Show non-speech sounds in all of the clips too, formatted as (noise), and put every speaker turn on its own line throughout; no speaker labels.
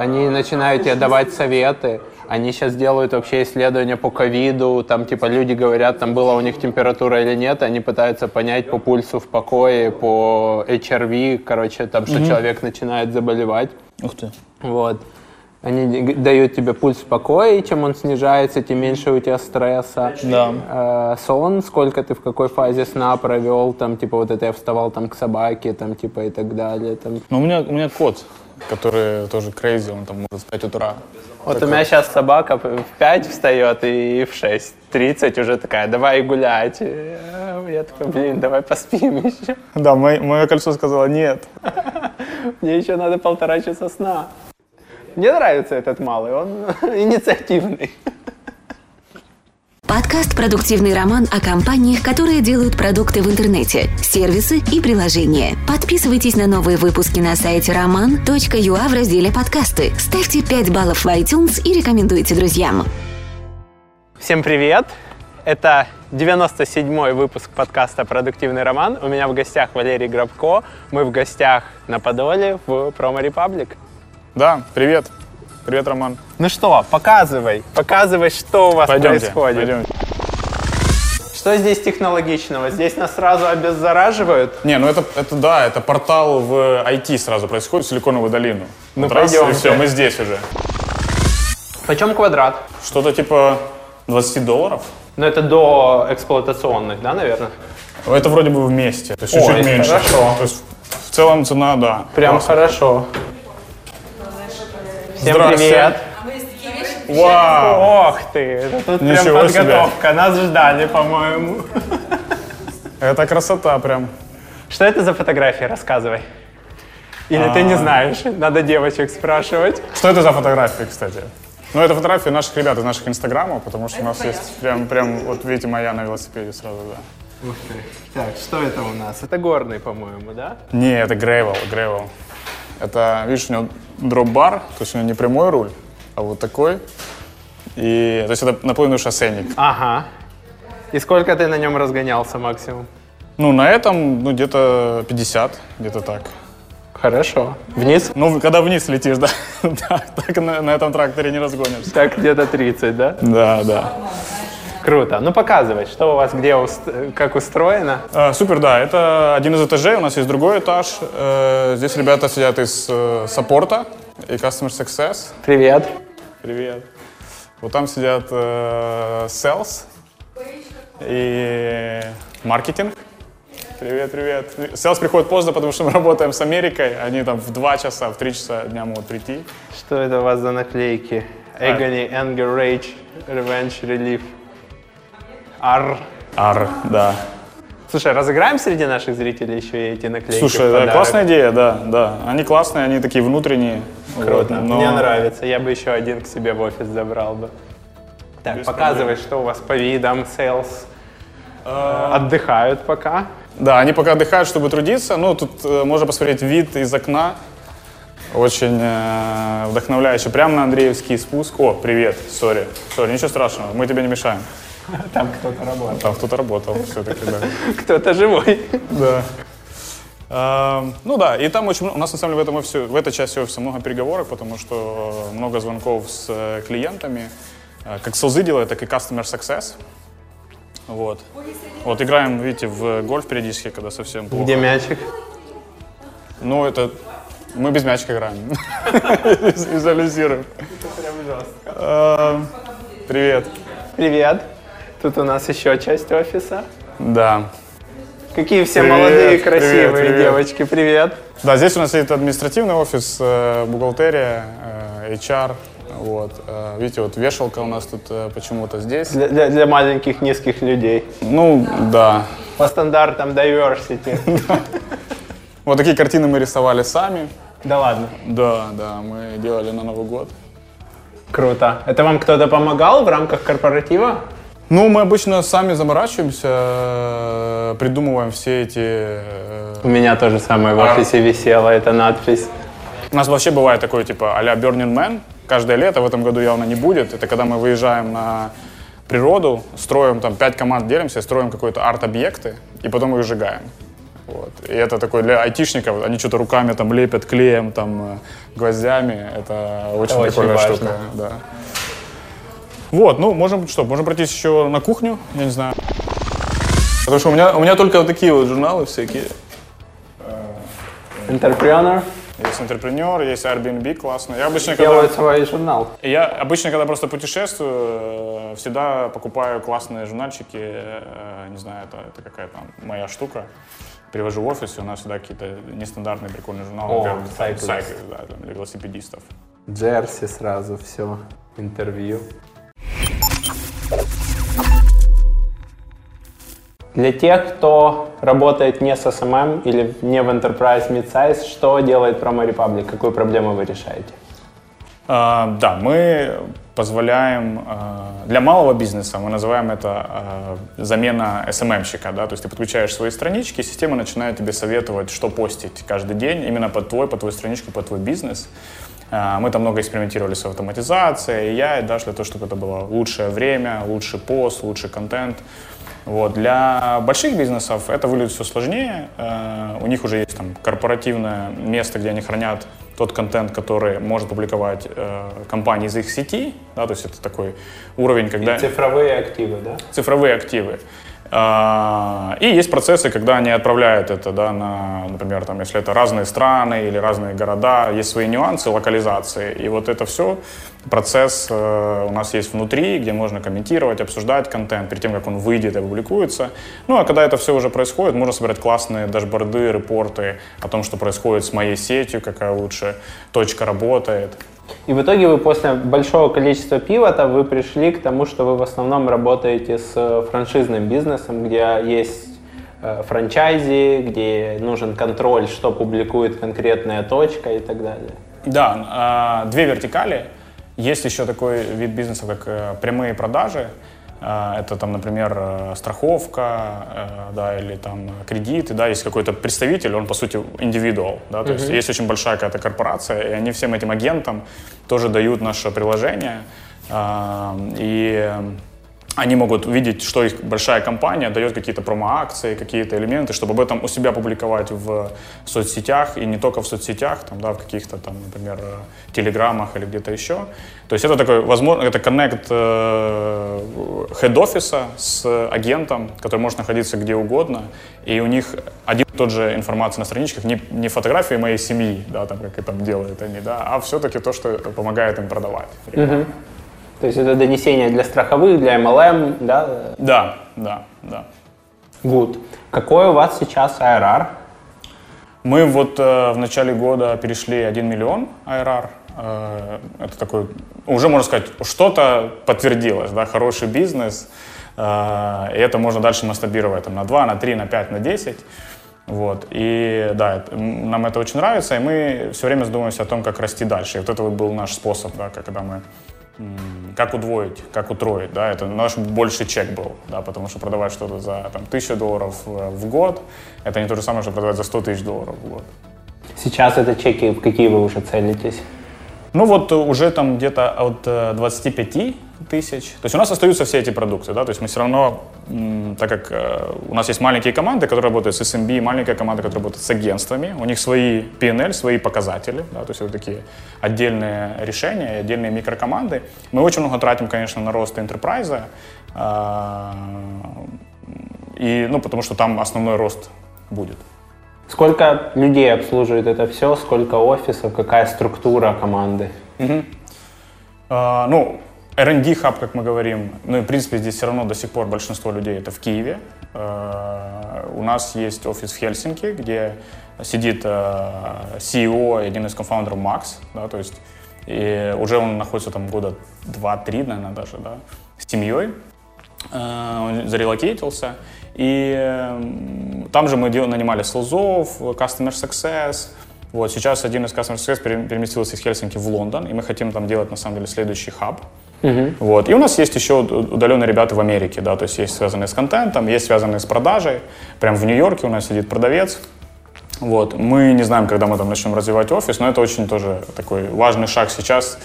они начинают тебе давать советы. Они сейчас делают вообще исследования по ковиду, там типа люди говорят, там была у них температура или нет, они пытаются понять по пульсу в покое, по HRV, короче, там, что человек начинает заболевать.
Ух ты.
Вот. Они дают тебе пульс в покое, и чем он снижается, тем меньше у тебя стресса.
Да.
Э, сон, сколько ты в какой фазе сна провел, там, типа, вот это я вставал там к собаке, там, типа, и так далее. Там.
Ну, у меня, у меня кот, который тоже crazy, он там может в 5 утра.
Вот у меня сейчас собака в 5 встает и в 6.30 уже такая, давай гулять. Э, Я такой, блин, давай поспим еще. (laughs)
Да, мое, мое кольцо сказала нет. (laughs)
Мне еще надо полтора часа сна. Мне нравится этот малый, он (laughs) инициативный.
Подкаст «Продуктивный роман» о компаниях, которые делают продукты в интернете, сервисы и приложения. Подписывайтесь на новые выпуски на сайте roman.ua в разделе «Подкасты». Ставьте 5 баллов в iTunes и рекомендуйте друзьям.
Всем привет! Это 97-й выпуск подкаста «Продуктивный роман». У меня в гостях Валерий Грабко. Мы в гостях на Подоле в Промо Репаблик.
Да, привет. Привет, Роман.
Ну что, показывай, показывай, что у вас
Пойдемте,
происходит.
пойдемте.
Что здесь технологичного? Здесь нас сразу обеззараживают?
Не, ну это, это да, это портал в IT сразу происходит, в Силиконовую долину.
Ну,
Вот раз, и
пойдемте.
все, мы здесь уже.
Почем квадрат?
Что-то типа 20 долларов.
Ну это до эксплуатационных, да, наверное?
Это вроде бы вместе, то есть чуть-чуть меньше.
хорошо.
То есть в целом цена, да.
Прям
классно.
хорошо. Всем привет.
Вау!
Ох ты, тут прям
Ничего себе.
подготовка. Нас ждали, по-моему.
Это красота прям.
Что это за фотографии? Рассказывай. Или ты
А.
не знаешь? Надо девочек спрашивать.
Что это за фотографии, кстати? Ну, это фотографии наших ребят из наших инстаграмов, потому что у нас есть прям, прям, вот видите, моя на велосипеде сразу, да.
Ух ты. Так, что это у нас? Это горный, по-моему, да?
Не, это грейвел, грейвел. Это, видишь, у него дроп-бар, то есть у него не прямой руль, а вот такой. И, то есть это наполовину шоссейник.
Ага. И сколько ты на нем разгонялся максимум?
Ну, на этом, ну, где-то 50, где-то так.
Хорошо. Вниз?
Ну, когда вниз летишь, да, (laughs) да так на, на этом тракторе не разгонишься.
Так где-то 30, да?
Да, да.
Круто. Ну показывай, что у вас где, уст- как устроено.
Э, супер, да, это один из этажей, у нас есть другой этаж. Э, здесь ребята сидят из э, саппорта и Customer Success.
Привет.
Привет. Вот там сидят э, sales и маркетинг. Привет, привет. Sales приходит поздно, потому что мы работаем с Америкой. Они там в 2 часа, в 3 часа дня могут прийти.
Что это у вас за наклейки? Agony, Anger, Rage, Revenge, Relief. Ар.
Ар, да.
Слушай, разыграем среди наших зрителей еще и эти наклейки?
Слушай, да, классная идея, да, да. Они классные, они такие внутренние.
Круто.
Вот, но-
Мне нравится. Я бы еще один к себе в офис забрал бы. Так,
Без
показывай, что у вас по видам, sales. Э, Отдыхают пока.
Да, они пока отдыхают, чтобы трудиться. Ну, тут э, можно посмотреть вид из окна. Очень э, вдохновляющий. Прямо на Андреевский спуск. О, привет, сори. Сори, ничего страшного, мы тебе не мешаем.
Там кто-то работает.
Там кто-то работал все-таки, да. (laughs)
Кто-то живой.
Да. Эм, Ну да, и там очень много, у нас на самом деле в, этом офисе, в этой части офиса много переговоров, потому что много звонков с э, клиентами, Э, как селзы делают, так и customer success. Вот. Вот играем, видите, в гольф периодически, когда совсем плохо.
Где мячик?
Ну, это... Мы без мячика играем. (laughs) Визуализируем. Эм, Привет.
Привет. Тут у нас еще часть офиса.
Да.
Какие все
Привет,
молодые,
привет,
красивые
привет.
девочки. Привет.
Да, здесь у нас сидит административный офис, э, бухгалтерия, э, HR. Вот. Э, Видите, вот вешалка у нас тут почему-то здесь.
Для, для- для маленьких низких людей.
Ну, да.
По стандартам diversity. (laughs)
Вот такие картины мы рисовали сами.
Да ладно.
Да, да, мы делали на Новый год.
Круто. Это вам кто-то помогал в рамках корпоратива?
Ну, мы обычно сами заморачиваемся, э, придумываем все эти... э,
У меня тоже самое в
А.
офисе висела эта надпись.
У нас вообще бывает такой, типа, а-ля Burning Man. Каждое лето, в этом году явно не будет. Это когда мы выезжаем на природу, строим там пять команд, делимся, строим какие-то арт-объекты и потом их сжигаем. Вот. И это такой для айтишников, они что-то руками там лепят клеем, там, э, гвоздями. Это очень
очень
прикольная
важно.
штука. Да. Вот, ну, можем что, можем пройтись еще на кухню, я не знаю. Потому что у меня, у меня только вот такие вот журналы всякие.
Entrepreneur
Есть интерпренер, есть Airbnb классно. Я обычно, когда,
делает свой журнал.
я обычно, когда просто путешествую, э, всегда покупаю классные журнальчики. э, Не знаю, это, это какая-то моя штука. Привожу в офис, и у нас всегда какие-то нестандартные прикольные журналы.
О,
например,
Cyclist.
Cyclist, да, там, для велосипедистов.
Джерси сразу, все, интервью. Для тех, кто работает не с SMM или не в Enterprise Midsize, что делает Promo Republic? Какую проблему вы решаете?
А, Да, мы позволяем а, для малого бизнеса, мы называем это а, замена SMM-щика, да, то есть ты подключаешь свои странички, система начинает тебе советовать, что постить каждый день, именно под твой, под твою страничку, под твой бизнес. А, Мы там много экспериментировали с автоматизацией, и я, и Даша, для того, чтобы это было лучшее время, лучший пост, лучший контент. Вот. Для больших бизнесов это выглядит все сложнее. Э, У них уже есть там корпоративное место, где они хранят тот контент, который может публиковать э, компания из их сети. Да, то есть это такой уровень, когда
Цифровые активы, да?
цифровые активы. А, И есть процессы, когда они отправляют это, да, на, например, там, если это разные страны или разные города, есть свои нюансы локализации. И вот это все процесс э, у нас есть внутри, где можно комментировать, обсуждать контент перед тем, как он выйдет и опубликуется. Ну, а когда это все уже происходит, можно собирать классные дашборды, репорты о том, что происходит с моей сетью, какая лучше точка работает.
И в итоге вы после большого количества пивота вы пришли к тому, что вы в основном работаете с э, франшизным бизнесом, где есть э, франчайзи, где нужен контроль, что публикует конкретная точка и так далее.
Да, а, две вертикали. Есть еще такой вид бизнеса, как э, прямые продажи. А, Это там, например, э, страховка, э, да, или там кредиты, да, есть какой-то представитель, он по сути индивидуал, да, то есть есть очень большая какая-то корпорация, и они всем этим агентам тоже дают наше приложение, и они могут видеть, что их большая компания дает какие-то промо-акции, какие-то элементы, чтобы об этом у себя публиковать в соцсетях, и не только в соцсетях, там, да, в каких-то там, например, э, телеграммах или где-то еще. То есть это такой, возможно, это коннект хед-офиса с агентом, который может находиться где угодно, и у них один и тот же информация на страничках, не, не фотографии моей семьи, да, там, как это делают они, да, а все-таки то, что помогает им продавать.
То есть это донесение для страховых, для MLM, да?
Да, да, да.
Good. Какой у вас сейчас ARR?
Мы вот э, в начале года перешли 1 миллион ARR. Э, это такой, уже можно сказать, что-то подтвердилось, да, хороший бизнес. Э, и это можно дальше масштабировать там, на 2, на 3, на 5, на 10. Вот. И да, это- нам это очень нравится, и мы все время задумываемся о том, как расти дальше. И вот это вот был наш способ, да, когда мы как удвоить, как утроить, да, это наш больший чек был, да, потому что продавать что-то за там, тысячу долларов э, в год, это не то же самое, что продавать за 100 тысяч долларов в год.
Сейчас это чеки, в какие вы уже целитесь?
Ну вот э, уже там где-то от э, 25 тысяч. То есть у нас остаются все эти продукты, да, то есть мы все равно, так как э, у нас есть маленькие команды, которые работают с SMB, маленькая команда, которая работает с агентствами, у них свои P&L, свои показатели, да, то есть это такие отдельные решения, отдельные микрокоманды. Мы очень много тратим, конечно, на рост enterprise, и, ну, потому что там основной рост будет.
Сколько людей обслуживает это все? Сколько офисов? Какая структура команды?
А, ну, R&D хаб, как мы говорим, ну и в принципе здесь все равно до сих пор большинство людей это в Киеве. А, у нас есть офис в Хельсинки, где сидит а, CEO и один из кофаундеров Макс, да, то есть и уже он находится там года 2-3, наверное, даже, да, с семьей. А, Он зарелокейтился. И м, там же мы нанимали селзов, Customer Success. Вот, сейчас один из Customer Success пере- переместился из Хельсинки в Лондон, и мы хотим там делать, на самом деле, следующий хаб. Вот. И у нас есть еще удаленные ребята в Америке, да, то есть есть связанные с контентом, есть связанные с продажей. Прям в Нью-Йорке у нас сидит продавец. Вот. Мы не знаем, когда мы там начнем развивать офис, но это очень тоже такой важный шаг сейчас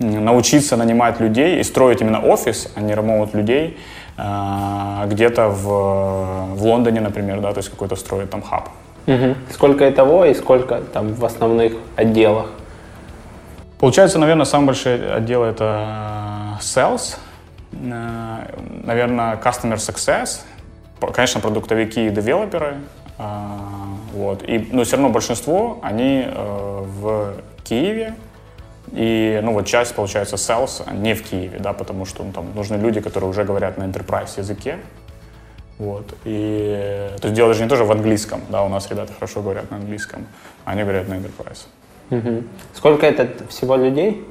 научиться нанимать людей и строить именно офис, а не ремоут людей где-то в, в Лондоне, например, да, то есть какой-то строить там хаб.
Угу. Сколько итого и сколько там в основных отделах?
Получается, наверное, самые большие отделы это sales, э, наверное, customer success, конечно, продуктовики и девелоперы, а, вот. И, но все равно большинство, они э, в Киеве, и, ну, вот часть, получается, sales не в Киеве, да, потому что ну, там нужны люди, которые уже говорят на enterprise языке, вот. И, то есть дело даже не тоже в английском, да, у нас ребята хорошо говорят на английском, а они говорят на enterprise.
Угу. Сколько это всего людей?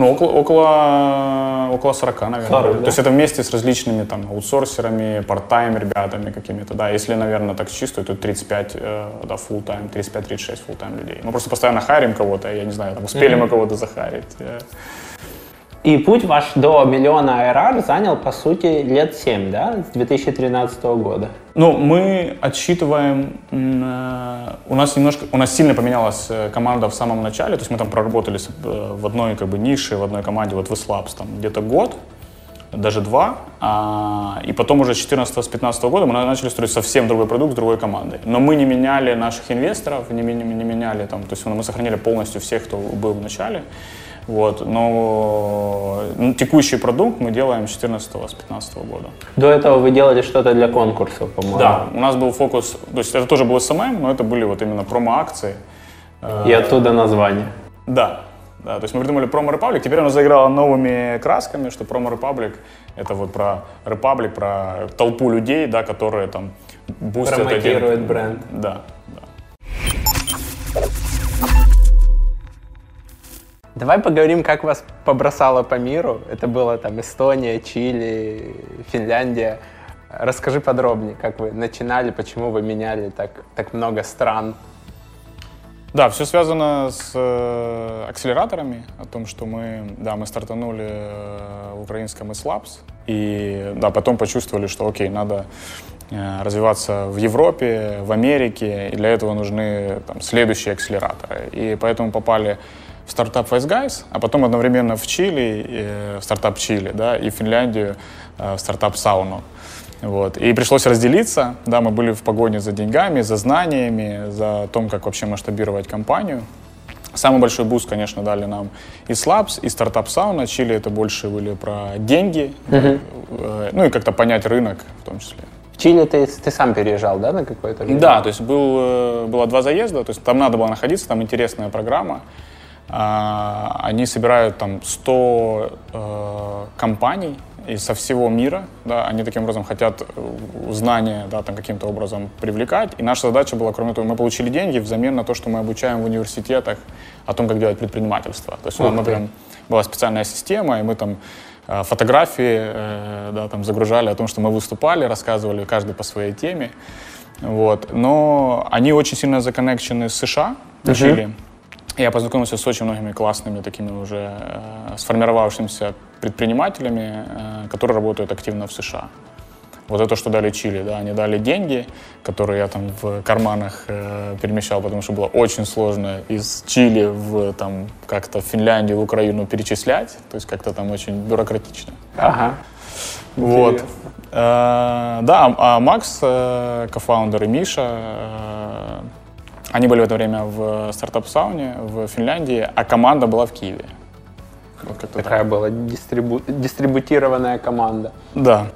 Ну, около, около, около 40, наверное.
40, да?
То есть это вместе с различными там аутсорсерами, парт-тайм ребятами какими-то, да. Если, наверное, так чисто, то 35, э, да, full-time, 35-36 full-time людей. Мы просто постоянно харим кого-то, я не знаю, там, успели mm-hmm. мы кого-то захарить.
И путь ваш до миллиона ARR занял, по сути, лет 7, да, с 2013 года?
Ну, мы отсчитываем, э, у нас немножко, у нас сильно поменялась э, команда в самом начале, то есть мы там проработали э, в одной как бы нише, в одной команде, вот в Eslabs, там где-то год, даже два, а, и потом уже с 14-15 года мы начали строить совсем другой продукт с другой командой. Но мы не меняли наших инвесторов, не, не, не меняли там, то есть мы сохранили полностью всех, кто был в начале. Вот, но ну, текущий продукт мы делаем с 14 с 15 года.
До этого вы делали что-то для конкурсов, по-моему.
Да, у нас был фокус, то есть это тоже был SMM, но это были вот именно промо-акции.
И оттуда название.
Да, да, то есть мы придумали Promo Republic, теперь оно заиграло новыми красками, что Promo Republic это вот про Republic, про толпу людей, да, которые там
бустят Промокирует бренд.
Да,
Давай поговорим, как вас побросало по миру. Это было там Эстония, Чили, Финляндия. Расскажи подробнее, как вы начинали, почему вы меняли так, так много стран.
Да, все связано с э, акселераторами, о том, что мы, да, мы стартанули э, в украинском Labs, и да, потом почувствовали, что окей, надо э, развиваться в Европе, в Америке, и для этого нужны там, следующие акселераторы. И поэтому попали в Startup Wise Guys, а потом одновременно в Чили, э, в стартап Чили, да, и в Финляндию э, в стартап Сауну. Вот. И пришлось разделиться. Да, мы были в погоне за деньгами, за знаниями, за том, как вообще масштабировать компанию. Самый большой буст, конечно, дали нам EastLabs, и Startup Sauna. Чили это больше были про деньги, uh-huh. ну и как-то понять рынок в том числе.
В Чили ты, ты сам переезжал, да, на какое-то время?
Да, то есть был, было два заезда, то есть там надо было находиться, там интересная программа. А, они собирают там 100 э, компаний из со всего мира, да, они таким образом хотят э, знания, да, там каким-то образом привлекать. И наша задача была, кроме того, мы получили деньги взамен на то, что мы обучаем в университетах о том, как делать предпринимательство. То есть у нас, например, была специальная система, и мы там э, фотографии да, там загружали о том, что мы выступали, рассказывали каждый по своей теме. Вот. Но они очень сильно законнекчены с США, uh-huh. Чили. Я познакомился с очень многими классными такими уже э, сформировавшимися предпринимателями, э, которые работают активно в США. Вот это, что дали Чили, да, они дали деньги, которые я там в карманах э, перемещал, потому что было очень сложно из Чили в там как-то в Финляндию, в Украину перечислять, то есть как-то там очень бюрократично.
Ага.
Вот. Э, да, а Макс, э, кофаундер и Миша, э, они были в это время в стартап-сауне в Финляндии, а команда была в Киеве.
Вот Такая так. была дистрибу... дистрибутированная команда.
Да.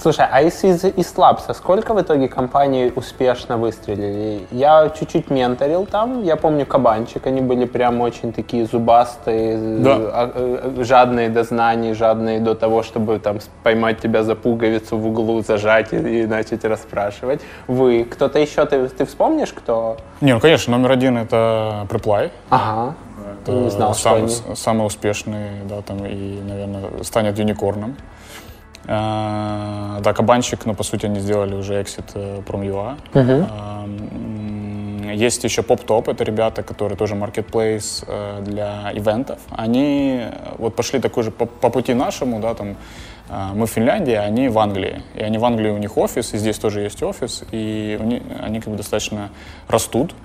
Слушай, а из, из, из Labs сколько в итоге компаний успешно выстрелили? Я чуть-чуть менторил там, я помню Кабанчик, они были прям очень такие зубастые, да. А, э, жадные до знаний, жадные до того, чтобы там поймать тебя за пуговицу в углу, зажать и, и начать расспрашивать. Вы, кто-то еще, ты, ты вспомнишь, кто?
Не, ну конечно, номер один это Preply.
Ага.
Это не знал, сам, что они... самый успешный, да, там и, наверное, станет юникорном. Э, да, кабанчик, но по сути они сделали уже эксит э, Prom.ua. Uh-huh. Есть еще PopTop, это ребята, которые тоже marketplace э, для ивентов. Они вот пошли такой же по, по пути нашему, да, там мы в Финляндии, а они в Англии. И они в Англии, у них офис, и здесь тоже есть офис, и них, они как бы достаточно растут,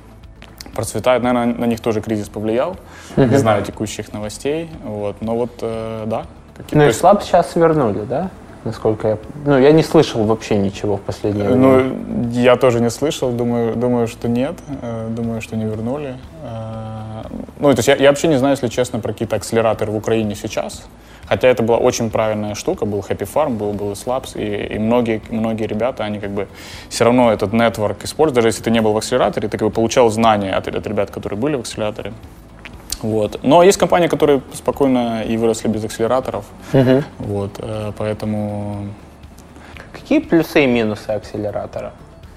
процветают. Наверное, на них тоже кризис повлиял. Uh-huh. Не знаю текущих новостей. Вот. Но вот, э, да.
Ну и слаб сейчас вернули, да? Насколько я... Ну, я не слышал вообще ничего в последнее время.
Ну, я тоже не слышал, думаю, думаю, что нет, э, думаю, что не вернули. Э, ну, то есть я, я вообще не знаю, если честно, про какие-то акселераторы в Украине сейчас. Хотя это была очень правильная штука, был Happy Farm, был, был Slabs, и, и многие, многие ребята, они как бы все равно этот нетворк используют, даже если ты не был в акселераторе, ты как бы получал знания от, от ребят, которые были в акселераторе. Вот. Но есть компании, которые спокойно и выросли без акселераторов.
Мгм.
Вот, э, поэтому
Какие плюсы и минусы акселератора?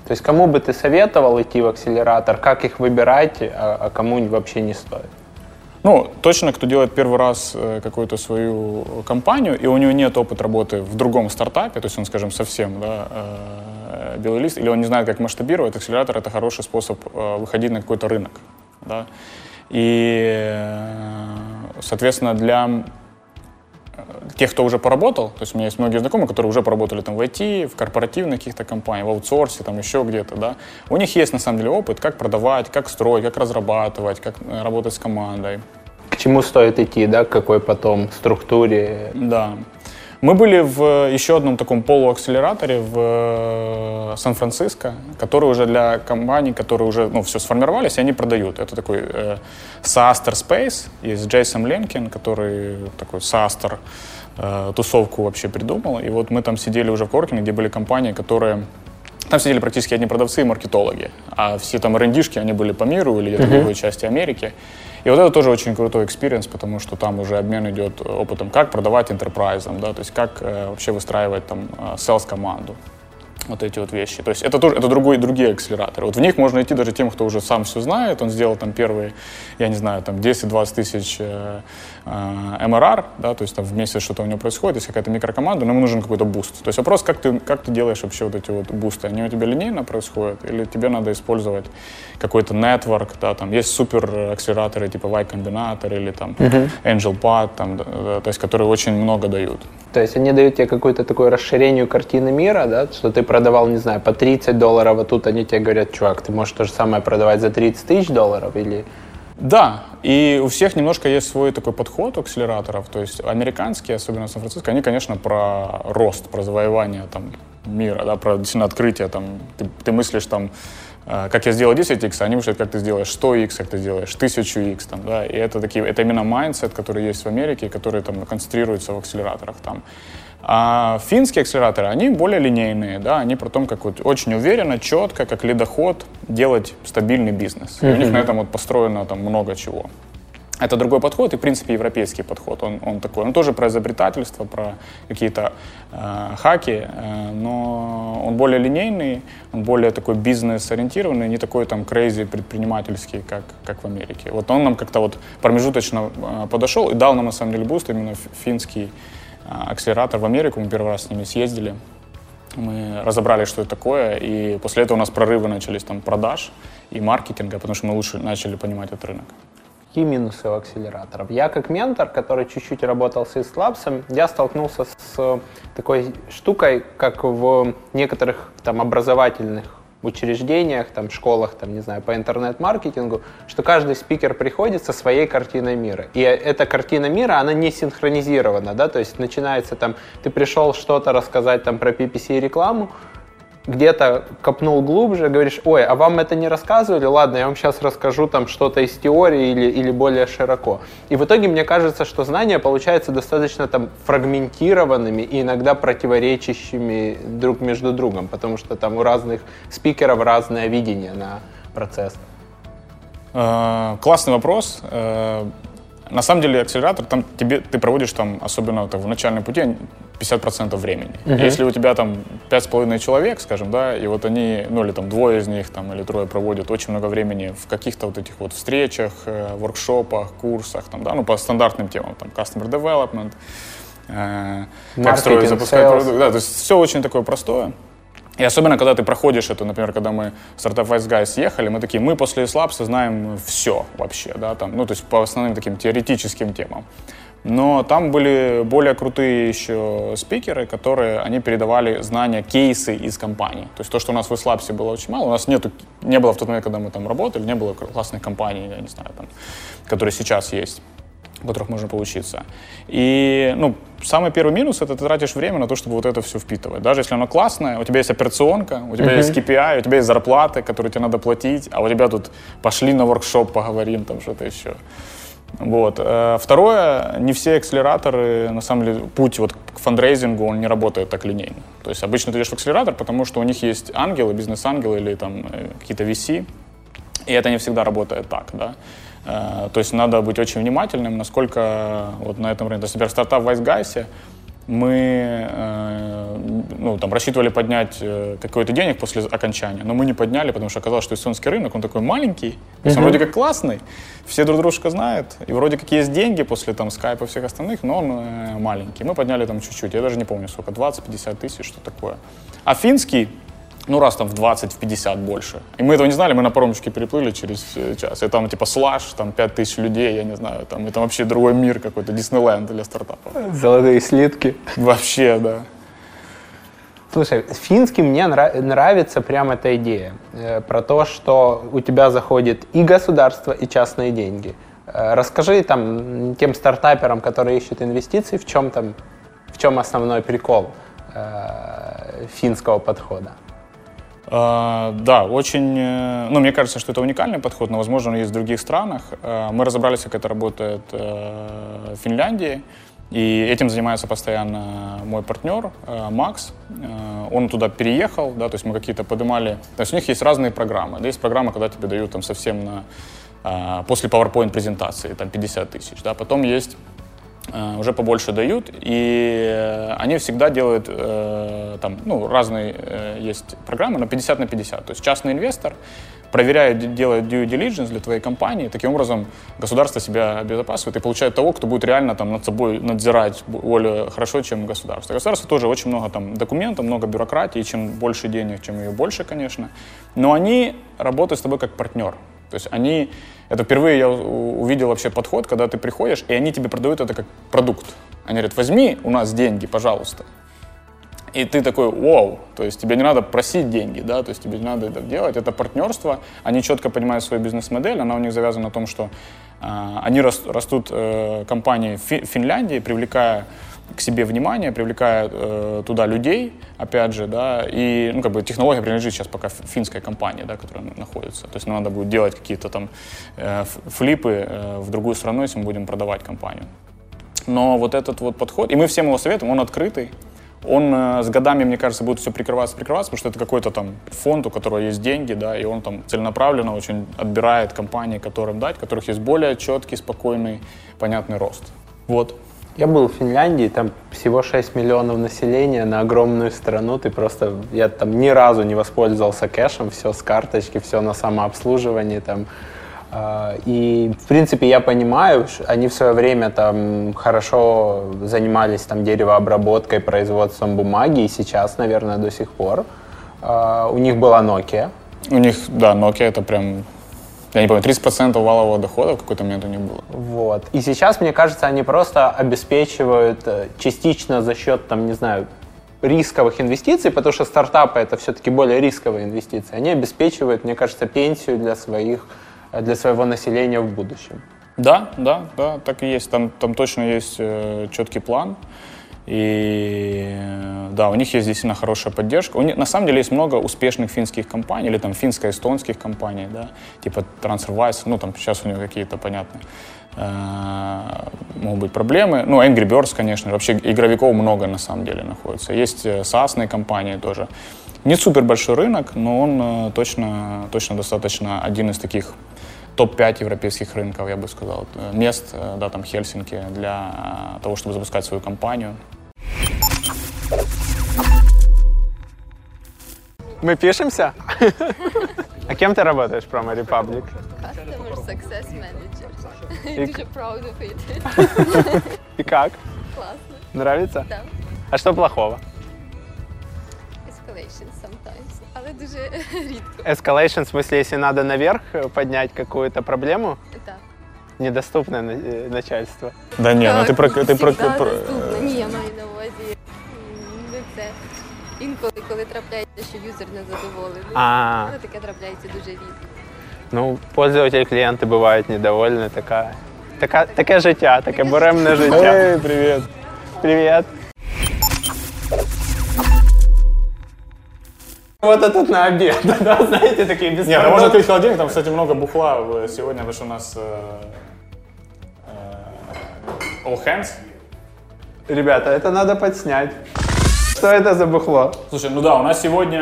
То есть кому бы ты советовал идти в акселератор, как их выбирать, а, а кому вообще не стоит?
Ну, точно, кто делает первый раз э, какую-то свою компанию, и у него нет опыта работы в другом стартапе, то есть он, скажем, совсем да, э, белый лист, или он не знает, как масштабировать, акселератор — это хороший способ выходить на какой-то рынок. Да? И, э, соответственно, для э, тех, кто уже поработал, то есть у меня есть многие знакомые, которые уже поработали там в IT, в корпоративных каких-то компаниях, в аутсорсе, там еще где-то, да, у них есть на самом деле опыт, как продавать, как строить, как разрабатывать, как э, работать с командой.
К чему стоит идти, да, к какой потом структуре?
Да. Мы были в еще одном таком полуакселераторе в э, Сан-Франциско, который уже для компаний, которые уже ну, все сформировались, и они продают. Это такой э, SaaStr Space, есть Джейсон Лемкин, который такой SaaStr э, тусовку вообще придумал. И вот мы там сидели уже в коворкинге, где были компании, которые там сидели практически одни продавцы и маркетологи, а все там R&D -шки, они были по миру или где-то в другой части Америки. И вот это тоже очень крутой experience, потому что там уже обмен идет опытом, как продавать enterprise, да, то есть как э, вообще выстраивать там э, sales команду вот эти вот вещи. То есть это тоже это другой, другие акселераторы. Вот в них можно идти даже тем, кто уже сам все знает. Он сделал там первые, я не знаю, там 10-20 тысяч э, э, MRR, да, то есть там в месяц что-то у него происходит, есть какая-то микрокоманда, но ему нужен какой-то буст. То есть вопрос, как ты, как ты делаешь вообще вот эти вот бусты? Они у тебя линейно происходят или тебе надо использовать какой-то network, да, там есть супер акселераторы типа Y Combinator или там Angel Pad, там, да, да, то есть которые очень много дают.
То есть они дают тебе какое-то такое расширение картины мира, да, что ты продавал, не знаю, по 30 долларов, а тут они тебе говорят, чувак, ты можешь то же самое продавать за 30 тысяч долларов или...
Да, и у всех немножко есть свой такой подход у акселераторов. То есть американские, особенно Сан-Франциско, они, конечно, про рост, про завоевание там, мира, да, про действительно открытие. Там, ты, ты мыслишь там, э, как я сделал 10x, они мыслят, как ты сделаешь 100x, как ты сделаешь 1000x. Там, да, и это, такие, это именно mindset, который есть в Америке, который там концентрируется в акселераторах. Там. А финские акселераторы, они более линейные, да, они про то, как вот очень уверенно, четко, как ледоход делать стабильный бизнес. И у них на этом вот построено там много чего. Это другой подход, и, в принципе, европейский подход. Он, он такой. Он тоже про изобретательство, про какие-то э, хаки, э, но он более линейный, он более такой бизнес-ориентированный, не такой там crazy предпринимательский, как, как в Америке. Вот он нам как-то вот промежуточно э, подошел и дал нам, на самом деле, boost именно финский акселератор в Америку. Мы первый раз с ними съездили. Мы разобрали, что это такое, и после этого у нас прорывы начались там продаж и маркетинга, потому что мы лучше начали понимать этот рынок.
Какие минусы у акселераторов? Я как ментор, который чуть-чуть работал с Labs, я столкнулся с такой штукой, как в некоторых там образовательных учреждениях, там, школах, там, не знаю, по интернет-маркетингу, что каждый спикер приходит со своей картиной мира. И эта картина мира, она не синхронизирована, да, то есть начинается там, ты пришел что-то рассказать там про PPC рекламу, где-то копнул глубже, говоришь, ой, а вам это не рассказывали? Ладно, я вам сейчас расскажу там что-то из теории или, или более широко. И в итоге мне кажется, что знания получаются достаточно там фрагментированными и иногда противоречащими друг между другом, потому что там у разных спикеров разное видение на процесс.
Э, Классный вопрос. На самом деле акселератор, там тебе, ты проводишь там, особенно вот в начальном пути, 50% времени. Если у тебя там 5,5 человек, скажем, да, и вот они, ну или там двое из них там, или трое проводят очень много времени в каких-то вот этих вот встречах, э, воркшопах, курсах, там, да, ну по стандартным темам, там, customer development, э, как строить, запускать продукт, да, то есть все очень такое простое. И особенно, когда ты проходишь это, например, когда мы в Startup Wise Guys ехали, мы такие, мы после Slabs знаем все вообще, да, там, ну, то есть по основным таким теоретическим темам. Но там были более крутые еще спикеры, которые, они передавали знания, кейсы из компаний. То есть то, что у нас в Slabs было очень мало, у нас нету, не было в тот момент, когда мы там работали, не было классных компаний, я не знаю, там, которые сейчас есть. У которых можно поучиться. И, ну, самый первый минус — это ты тратишь время на то, чтобы вот это все впитывать. Даже если оно классное, у тебя есть операционка, у тебя uh-huh. есть KPI, у тебя есть зарплаты, которые тебе надо платить, а у тебя тут пошли на воркшоп, поговорим, там что-то еще. Вот. Э, второе, не все акселераторы, на самом деле, путь вот к фандрейзингу, он не работает так линейно. То есть обычно ты идешь в акселератор, потому что у них есть ангелы, бизнес-ангелы или там э, какие-то VC, и это не всегда работает так, да. Э, то есть надо быть очень внимательным, насколько вот на этом рынке. То есть, например, стартап в Вайсгайсе, мы э, ну, там, рассчитывали поднять э, какой-то денег после окончания, но мы не подняли, потому что оказалось, что эстонский рынок, он такой маленький, есть он вроде как классный, все друг дружка знают, и вроде как есть деньги после там скайпа и всех остальных, но он маленький. Мы подняли там чуть-чуть, я даже не помню сколько, 20-50 тысяч, что такое. А финский, ну, раз там в 20, в 50 больше. И мы этого не знали, мы на паромчике переплыли через э, час. И там типа слаж, там 5 тысяч людей, я не знаю, там это вообще другой мир какой-то, Диснейленд для стартапов.
Золотые слитки.
Вообще, да.
Слушай, финский мне нрав- нравится прям эта идея э, про то, что у тебя заходит и государство, и частные деньги. Э, расскажи там тем стартаперам, которые ищут инвестиции, в чем там, в чем основной прикол э, финского подхода.
Uh, да, очень, э, ну, мне кажется, что это уникальный подход, но, возможно, он есть в других странах. Uh, мы разобрались, как это работает uh, в Финляндии, и этим занимается постоянно мой партнер Макс. Он туда переехал, да, то есть мы какие-то поднимали, то есть у них есть разные программы. Да, есть программа, когда тебе дают там совсем на, после PowerPoint презентации, там 50 тысяч, да, потом есть Э, уже побольше дают, и они всегда делают, э, там, ну, разные э, есть программы, но 50 на 50. То есть частный инвестор проверяет, делает due diligence для твоей компании, таким образом государство себя обезопасивает и получает того, кто будет реально там над собой надзирать более хорошо, чем государство. Государство тоже очень много там документов, много бюрократии, чем больше денег, чем ее больше, конечно, но они работают с тобой как партнер. То есть они, это впервые я увидел вообще подход, когда ты приходишь, и они тебе продают это как продукт. Они говорят, возьми у нас деньги, пожалуйста. И ты такой, вау, то есть тебе не надо просить деньги, да, то есть тебе не надо это делать, это партнерство, они четко понимают свою бизнес-модель, она у них завязана на том, что э, они растут э, компании в Финляндии, привлекая к себе внимание, привлекая э, туда людей, опять же, да, и, ну, как бы технология принадлежит сейчас пока финской компании, да, которая находится. То есть нам надо будет делать какие-то там э, флипы э, в другую страну, если мы будем продавать компанию. Но вот этот вот подход, и мы всем его советуем, он открытый, он э, с годами, мне кажется, будет все прикрываться, прикрываться, потому что это какой-то там фонд, у которого есть деньги, да, и он там целенаправленно очень отбирает компании, которым дать, которых есть более четкий, спокойный, понятный рост. Вот.
Я был в Финляндии, там всего 6 миллионов населения на огромную страну. Ты просто, я там ни разу не воспользовался кэшем, все с карточки, все на самообслуживании там. А, и, в принципе, я понимаю, они в свое время там хорошо занимались там деревообработкой, производством бумаги, и сейчас, наверное, до сих пор. А, у них была Nokia.
У них, да, Nokia это прям я не помню, 30% валового дохода в какой-то момент у них было.
Вот. И сейчас, мне кажется, они просто обеспечивают э, частично за счет, там, не знаю, рисковых инвестиций, потому что стартапы это все-таки более рисковые инвестиции. Они обеспечивают, мне кажется, пенсию для своих, э, для своего населения в будущем.
Да, да, да, так и есть. Там, там точно есть э, четкий план. И да, у них есть действительно хорошая поддержка. У них, на самом деле есть много успешных финских компаний, или там финско-эстонских компаний, да, типа TransferWise, ну там сейчас у них какие-то, понятно, э, могут быть проблемы. Ну, Angry Birds, конечно, вообще игровиков много на самом деле находится. Есть э, SaaS компании тоже. Не супер большой рынок, но он э, точно, точно достаточно один из таких топ-5 европейских рынков, я бы сказал, мест, да, там Хельсинки, для того, чтобы запускать свою компанию.
Мы пишемся? А кем ты работаешь в Promo Republic?
Customer Success Manager. Дуже proud of it.
И как?
Классно.
Нравится?
Да.
А что плохого?
Escalation sometimes. Але дуже рідко.
Escalation, в смысле, если надо наверх поднять какую-то проблему,
Так.
недоступное на- э, начальство.
Да ні, ну ти про ти про,
Всегда
про
доступно. Ні, я Інколи, коли трапляється, що юзер не задоволений.
А,
Але таке трапляється дуже рідко.
ну, пользователи, клиенты бывают недовольны, такая Така, таке життя, таке буремне життя.
Эй, привет.
Привет. Вот этот на обед, (laughs) да, знаете, такие без
Нет, ну можно открыть холодильник, там, кстати, много бухла в- сегодня, потому что у нас э, э, all hands.
Ребята, это надо подснять. Что это за бухло?
Слушай, ну да, у нас сегодня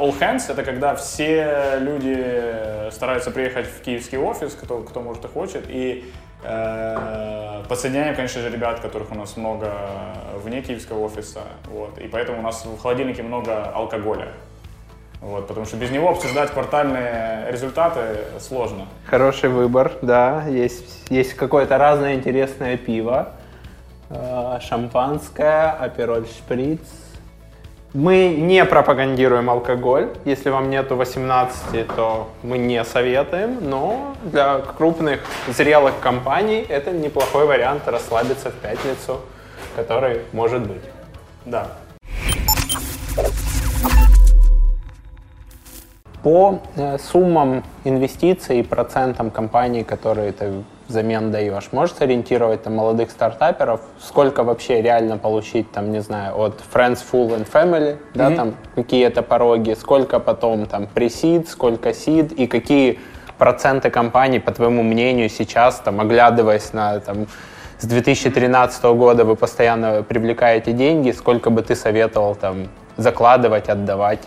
all hands, это когда все люди стараются приехать в киевский офис, кто, кто может и хочет, и э, подсоединяем, конечно же, ребят, которых у нас много вне киевского офиса, вот, и поэтому у нас в холодильнике много алкоголя, вот, потому что без него обсуждать квартальные результаты сложно.
Хороший выбор, да. Есть, есть какое-то разное интересное пиво. Э, Шампанское, апероль шприц. Мы не пропагандируем алкоголь. Если вам нету 18, то мы не советуем. Но для крупных, зрелых компаний это неплохой вариант расслабиться в пятницу, который может быть.
Да.
По э, суммам инвестиций и процентам компаний, которые ты взамен даешь, можешь сориентировать там, молодых стартаперов, сколько вообще реально получить, там, не знаю, от Friends, Full and Family, да, там какие-то пороги, сколько потом там пресид, сколько сид и какие проценты компаний, по твоему мнению, сейчас, там, оглядываясь на там, с 2013 года вы постоянно привлекаете деньги, сколько бы ты советовал там закладывать, отдавать?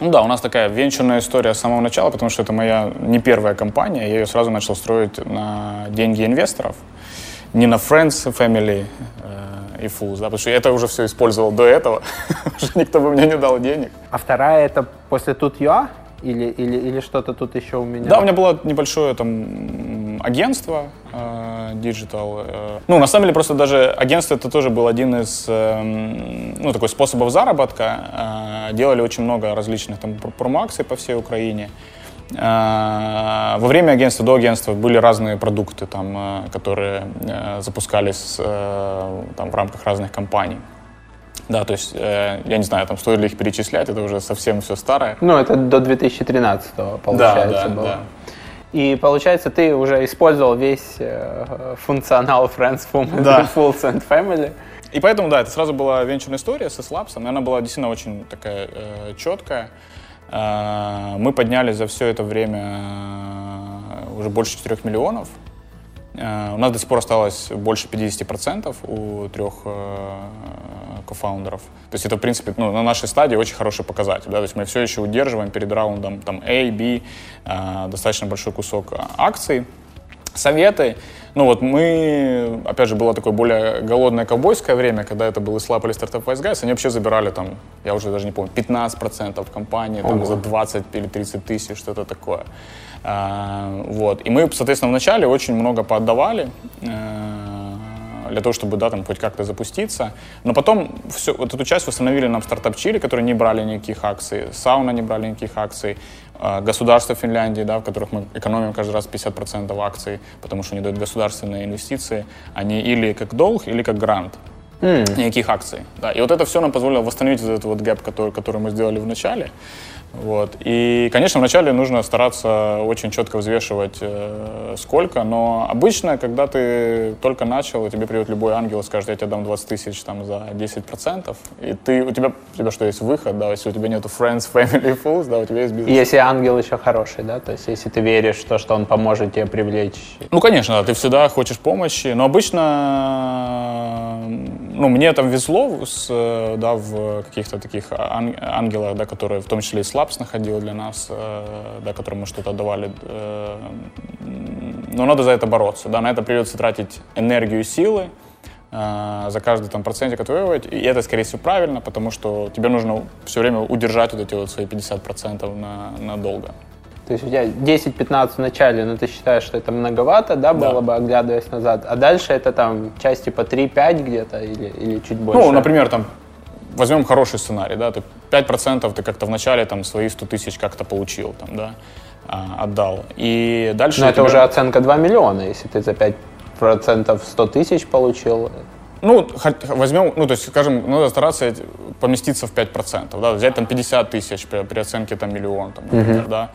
Ну да, у нас такая венчурная история с самого начала, потому что это моя не первая компания. Я ее сразу начал строить на деньги инвесторов. Не на Friends, Family э, и Fools, да, потому что я это уже все использовал до этого. (laughs) Уже никто бы мне не дал денег.
А вторая это после тут я или, или, или что-то тут еще у меня?
Да, у меня было небольшое там агентство э, digital. э. Ну, на самом деле, просто даже агентство это тоже был один из, э, ну, такой способов заработка. Э, делали очень много различных там пр- промо-акций по всей Украине. Э, Во время агентства, до агентства были разные продукты, там, э, которые э, запускались там, в рамках разных компаний. Да, то есть, э, я не знаю, там стоит ли их перечислять, это уже совсем все старое.
Ну, это до 2013 получается
да,
было.
да.
И получается, ты уже использовал весь э, функционал Friends, Fum-
Да. (laughs)
Fools and Family.
И поэтому, да, это сразу была венчурная история со Слапсом, и она была действительно очень такая э, четкая. Э, мы подняли за все это время э, уже больше 4 миллионов. Э, у нас до сих пор осталось больше 50% у трех э, кофаундеров. То есть это, в принципе, ну, на нашей стадии очень хороший показатель. Да? То есть мы все еще удерживаем перед раундом там, A, B, э, достаточно большой кусок акций советы. Ну вот мы, опять же, было такое более голодное ковбойское время, когда это был Ислап или стартап Wise Guys, они вообще забирали там, я уже даже не помню, 15% компании, там за 20 или 30 тысяч, что-то такое. А, вот. И мы, соответственно, вначале очень много поотдавали, э, для того, чтобы, да, там, хоть как-то запуститься. Но потом все, вот эту часть восстановили нам стартап Чили, которые не брали никаких акций, Сауна не брали никаких акций, э, государство Финляндии, да, в которых мы экономим каждый раз 50% акций, потому что они дают государственные инвестиции, они или как долг, или как грант. Никаких акций. Да. И вот это все нам позволило восстановить вот этот вот гэп, который, который мы сделали в начале. Вот. И, конечно, вначале нужно стараться очень четко взвешивать, э, сколько, но обычно, когда ты только начал, и тебе придет любой ангел и скажет, я тебе дам 20 тысяч там, за 10%, и ты, у, тебя, у тебя что, есть выход, да, если у тебя нету friends, family, fools, да, у тебя есть бизнес.
если ангел еще хороший, да, то есть если ты веришь в то, что он поможет тебе привлечь
Ну, конечно, да, ты всегда хочешь помощи, но обычно, ну, мне там везло, с, э, да, в каких-то таких ан- ангелах, да, которые, в том числе и Слапс находил для нас, э, да, которым мы что-то давали, э, но надо за это бороться, да, на это придется тратить энергию и силы, э, за каждый там процентик отвоевывать, и это, скорее всего, правильно, потому что тебе нужно все время удержать вот эти вот свои 50% на, надолго.
То есть у тебя 10-15 в начале, но ты считаешь, что это многовато, да, было
Да.
бы, оглядываясь назад. А дальше это там часть типа 3-5 где-то или, или чуть больше?
Ну, например, там, возьмем хороший сценарий, да, ты 5% ты как-то вначале там свои 100 тысяч как-то получил, там, да, а, отдал. И дальше...
Но это
тебя-
уже оценка 2 миллиона, если ты за 5% 100 тысяч получил.
Ну, возьмем, ну, то есть, скажем, надо стараться поместиться в 5%, да, взять там 50 тысяч при, при оценке там миллион, там, например, да.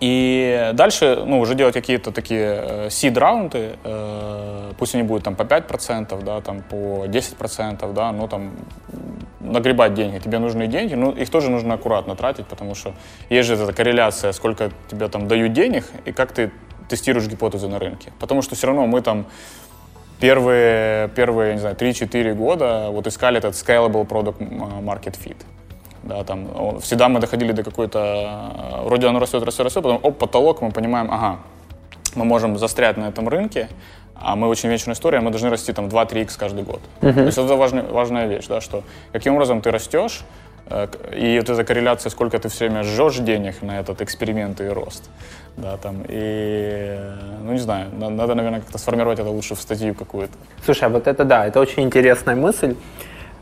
И дальше, ну, уже делать какие-то такие э, seed-раунды, э, пусть они будут там по 5%, да, там по 10%, да, ну, там, нагребать деньги. Тебе нужны деньги, ну, их тоже нужно аккуратно тратить, потому что есть же эта корреляция, сколько тебе там дают денег и как ты тестируешь гипотезы на рынке. Потому что все равно мы там первые, первые не знаю, 3-4 года вот искали этот scalable product market fit. Да, там, всегда мы доходили до какой-то, вроде оно растет, растет, растет, потом оп, потолок, мы понимаем, ага, мы можем застрять на этом рынке, а мы очень вечная история, мы должны расти там 2-3x каждый год. Uh-huh. То есть это важная, важная вещь, да, что каким образом ты растешь, э, и вот эта корреляция, сколько ты все время жжешь денег на этот эксперимент и рост. Да, там, и, ну, не знаю, надо, наверное, как-то сформировать это лучше в статью какую-то.
Слушай, а вот это да, это очень интересная мысль.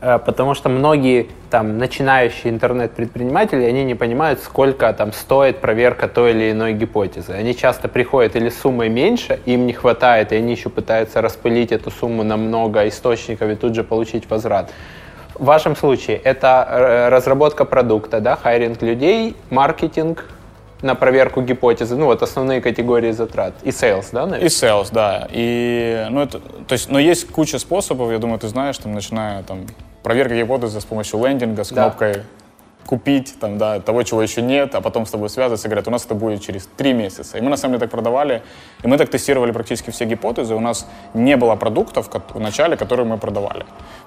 Э, потому что многие там начинающие интернет-предприниматели, они не понимают, сколько там стоит проверка той или иной гипотезы. Они часто приходят или суммой меньше, им не хватает, и они еще пытаются распылить эту сумму на много источников и тут же получить возврат. В вашем случае это э, разработка продукта, да, хайринг людей, маркетинг, на проверку гипотезы, ну вот основные категории затрат. И sales, да,
наверное? И sales, да. И, ну, это, то есть, но есть куча способов, я думаю, ты знаешь, там, начиная там проверка гипотезы с помощью лендинга, с кнопкой да. купить, там, да, того, чего еще нет, а потом с тобой связываться и говорят, у нас это будет через три месяца. И мы на самом деле так продавали, и мы так тестировали практически все гипотезы. У нас не было продуктов в начале, которые мы продавали.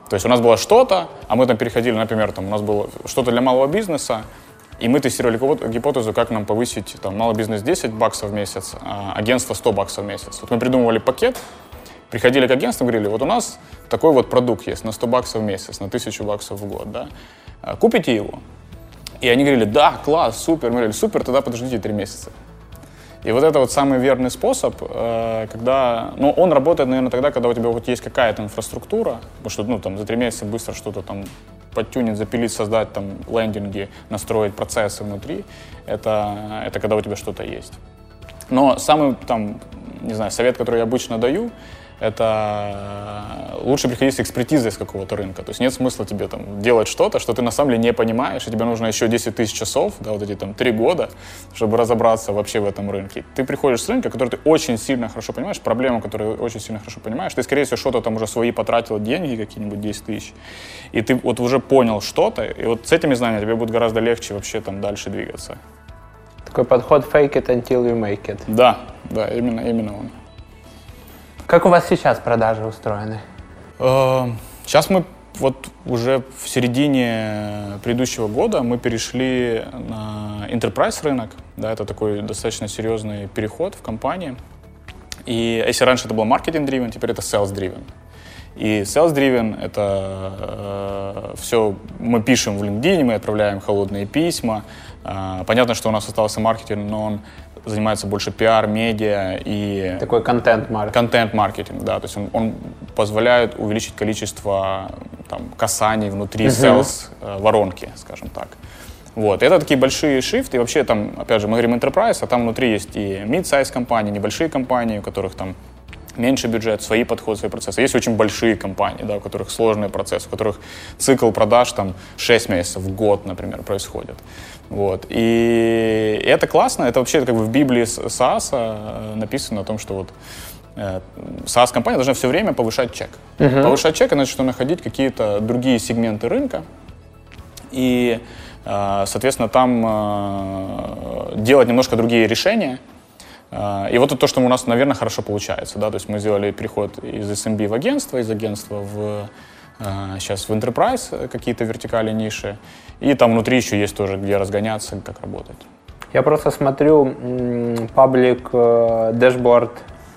То есть у нас было что-то, а мы там переходили, например, там у нас было что-то для малого бизнеса, и мы тестировали гипотезу, как нам повысить там, малый бизнес 10 баксов в месяц, а агентство 100 баксов в месяц. Вот мы придумывали пакет, приходили к агентству, говорили, вот у нас такой вот продукт есть на 100 баксов в месяц, на 1000 баксов в год, да, а, купите его. И они говорили, да, класс, супер. Мы говорили, супер, тогда подождите три месяца. И вот это вот самый верный способ, э, когда, ну, он работает, наверное, тогда, когда у тебя вот есть какая-то инфраструктура, потому что, ну, там, за три месяца быстро что-то там подтюнить, запилить, создать там лендинги, настроить процессы внутри, это, это когда у тебя что-то есть. Но самый там, не знаю, совет, который я обычно даю, это лучше приходить с экспертизой с какого-то рынка. То есть нет смысла тебе там делать что-то, что ты на самом деле не понимаешь, и тебе нужно еще 10 тысяч часов, да, вот эти там 3 года, чтобы разобраться вообще в этом рынке. Ты приходишь с рынка, который ты очень сильно хорошо понимаешь, проблему, которую очень сильно хорошо понимаешь, ты, скорее всего, что-то там уже свои потратил, деньги какие-нибудь 10 тысяч, и ты вот уже понял что-то, и вот с этими знаниями тебе будет гораздо легче вообще там дальше двигаться.
Такой подход fake it until you make it.
Да, да, именно, именно он.
Как у вас сейчас продажи устроены?
Сейчас мы вот уже в середине предыдущего года мы перешли на enterprise рынок. Да, это такой достаточно серьезный переход в компании. И если раньше это был marketing-driven, теперь это sales-driven. И sales-driven — это э, все мы пишем в LinkedIn, мы отправляем холодные письма. Э, понятно, что у нас остался маркетинг, но он занимается больше пиар, медиа и...
Такой контент-маркетинг.
Контент-маркетинг, да. То есть он, он позволяет увеличить количество там, касаний внутри uh-huh. sales э, воронки, скажем так. Вот. Это такие большие шифты. И вообще там, опять же, мы говорим enterprise, а там внутри есть и mid-size компании, небольшие компании, у которых там меньше бюджет, свои подходы, свои процессы. Есть очень большие компании, да, у которых сложные процессы, у которых цикл продаж там 6 месяцев, в год, например, происходит. Вот. И это классно, это вообще как бы в Библии SaaS э, написано о том, что вот э, SaaS-компания должна все время повышать чек. Uh-huh. Повышать чек, значит, что находить какие-то другие сегменты рынка и, э, соответственно, там делать немножко другие решения. И вот это то, что у нас, наверное, хорошо получается. Да? То есть мы сделали переход из SMB в агентство, из агентства в сейчас в Enterprise какие-то вертикали, ниши. И там внутри еще есть тоже, где разгоняться, как работать.
Я просто смотрю паблик э, дэшборд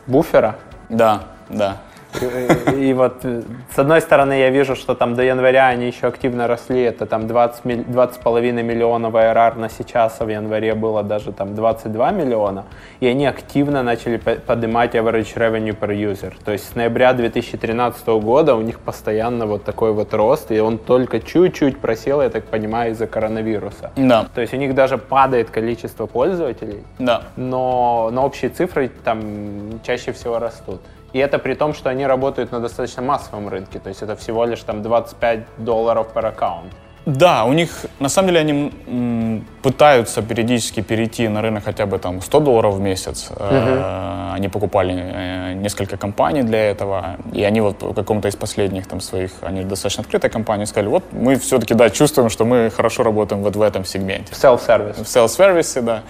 буфера.
Да, да.
И, и вот с одной стороны я вижу, что там до января они еще активно росли, это там 20, 20,5 миллионов ARR на сейчас, а в январе было даже там 22 миллиона, и они активно начали поднимать average revenue per user. То есть с ноября 2013 года у них постоянно вот такой вот рост, и он только чуть-чуть просел, я так понимаю, из-за коронавируса.
Да.
То есть у них даже падает количество пользователей,
да.
но, но общие цифры там чаще всего растут. И это при том, что они работают на достаточно массовом рынке, то есть это всего лишь там 25 долларов per аккаунт.
Да, у них, на самом деле, они м, пытаются периодически перейти на рынок хотя бы там 100 долларов в месяц. Э, Они покупали э, несколько компаний для этого, и они вот в каком-то из последних там своих, они достаточно открытая компания, сказали, вот мы все-таки, да, чувствуем, что мы хорошо работаем вот в этом сегменте.
В self-service.
В sales-сервисе, да.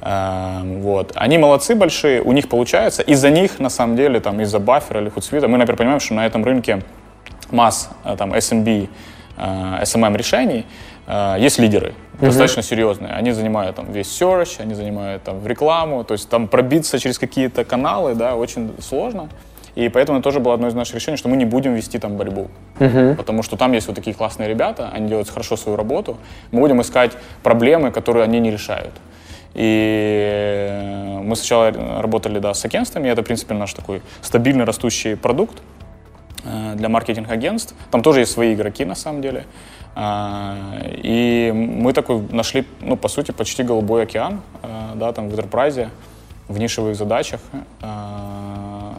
Э, Вот. Они молодцы большие, у них получается. Из-за них, на самом деле, там, из-за баффера или худсвита, мы, например, понимаем, что на этом рынке масс, э, там, SMB, э, SMM решений, э, есть лидеры, достаточно серьезные. Они занимают там весь search, они занимают там в рекламу, то есть там пробиться через какие-то каналы, да, очень сложно. И поэтому это тоже было одно из наших решений, что мы не будем вести там борьбу. Потому что там есть вот такие классные ребята, они делают хорошо свою работу. Мы будем искать проблемы, которые они не решают. И мы сначала работали да, с агентствами, это, в принципе, наш такой стабильный растущий продукт э, для маркетинг-агентств. Там тоже есть свои игроки, на самом деле. А, И мы такой нашли, ну, по сути, почти голубой океан, э, да, там в enterprise, в нишевых задачах. А,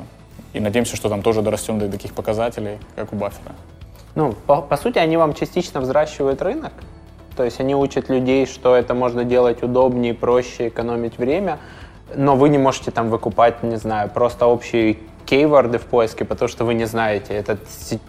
И надеемся, что там тоже дорастем до таких показателей, как у Баффера.
Ну, по, по сути, они вам частично взращивают рынок. То есть они учат людей, что это можно делать удобнее, проще, экономить время. Но вы не можете там выкупать, не знаю, просто общие кейворды в поиске, потому что вы не знаете, этот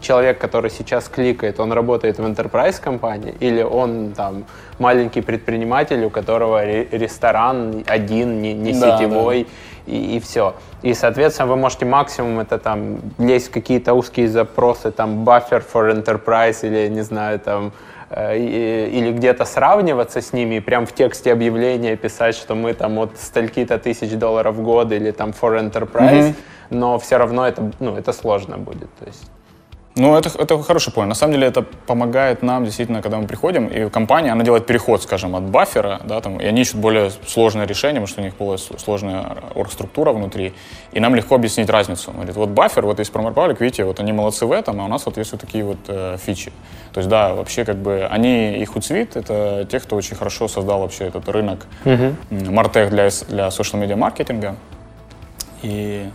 человек, который сейчас кликает, он работает в enterprise компании или он там маленький предприниматель, у которого ре- ресторан один, не, не
Да,
сетевой, и, и все. И, соответственно, вы можете максимум это там лезть в какие-то узкие запросы, там buffer for enterprise или, не знаю, там или где-то сравниваться с ними, и прям в тексте объявления писать, что мы там от стольки-то тысяч долларов в год или там for enterprise, но все равно это, ну, это сложно будет. То есть
Ну, это, это хороший point. На самом деле это помогает нам действительно, когда мы приходим, и компания, она делает переход, скажем, от баффера, да, там, и они ищут более сложное решение, потому что у них была сложная оргструктура внутри, и нам легко объяснить разницу. Он говорит, вот баффер, вот есть Republic, видите, вот они молодцы в этом, а у нас вот есть вот такие вот э, фичи. То есть, да, вообще как бы они и Hootsuite, это те, кто очень хорошо создал вообще этот рынок м, Martech для, для social media маркетинга. И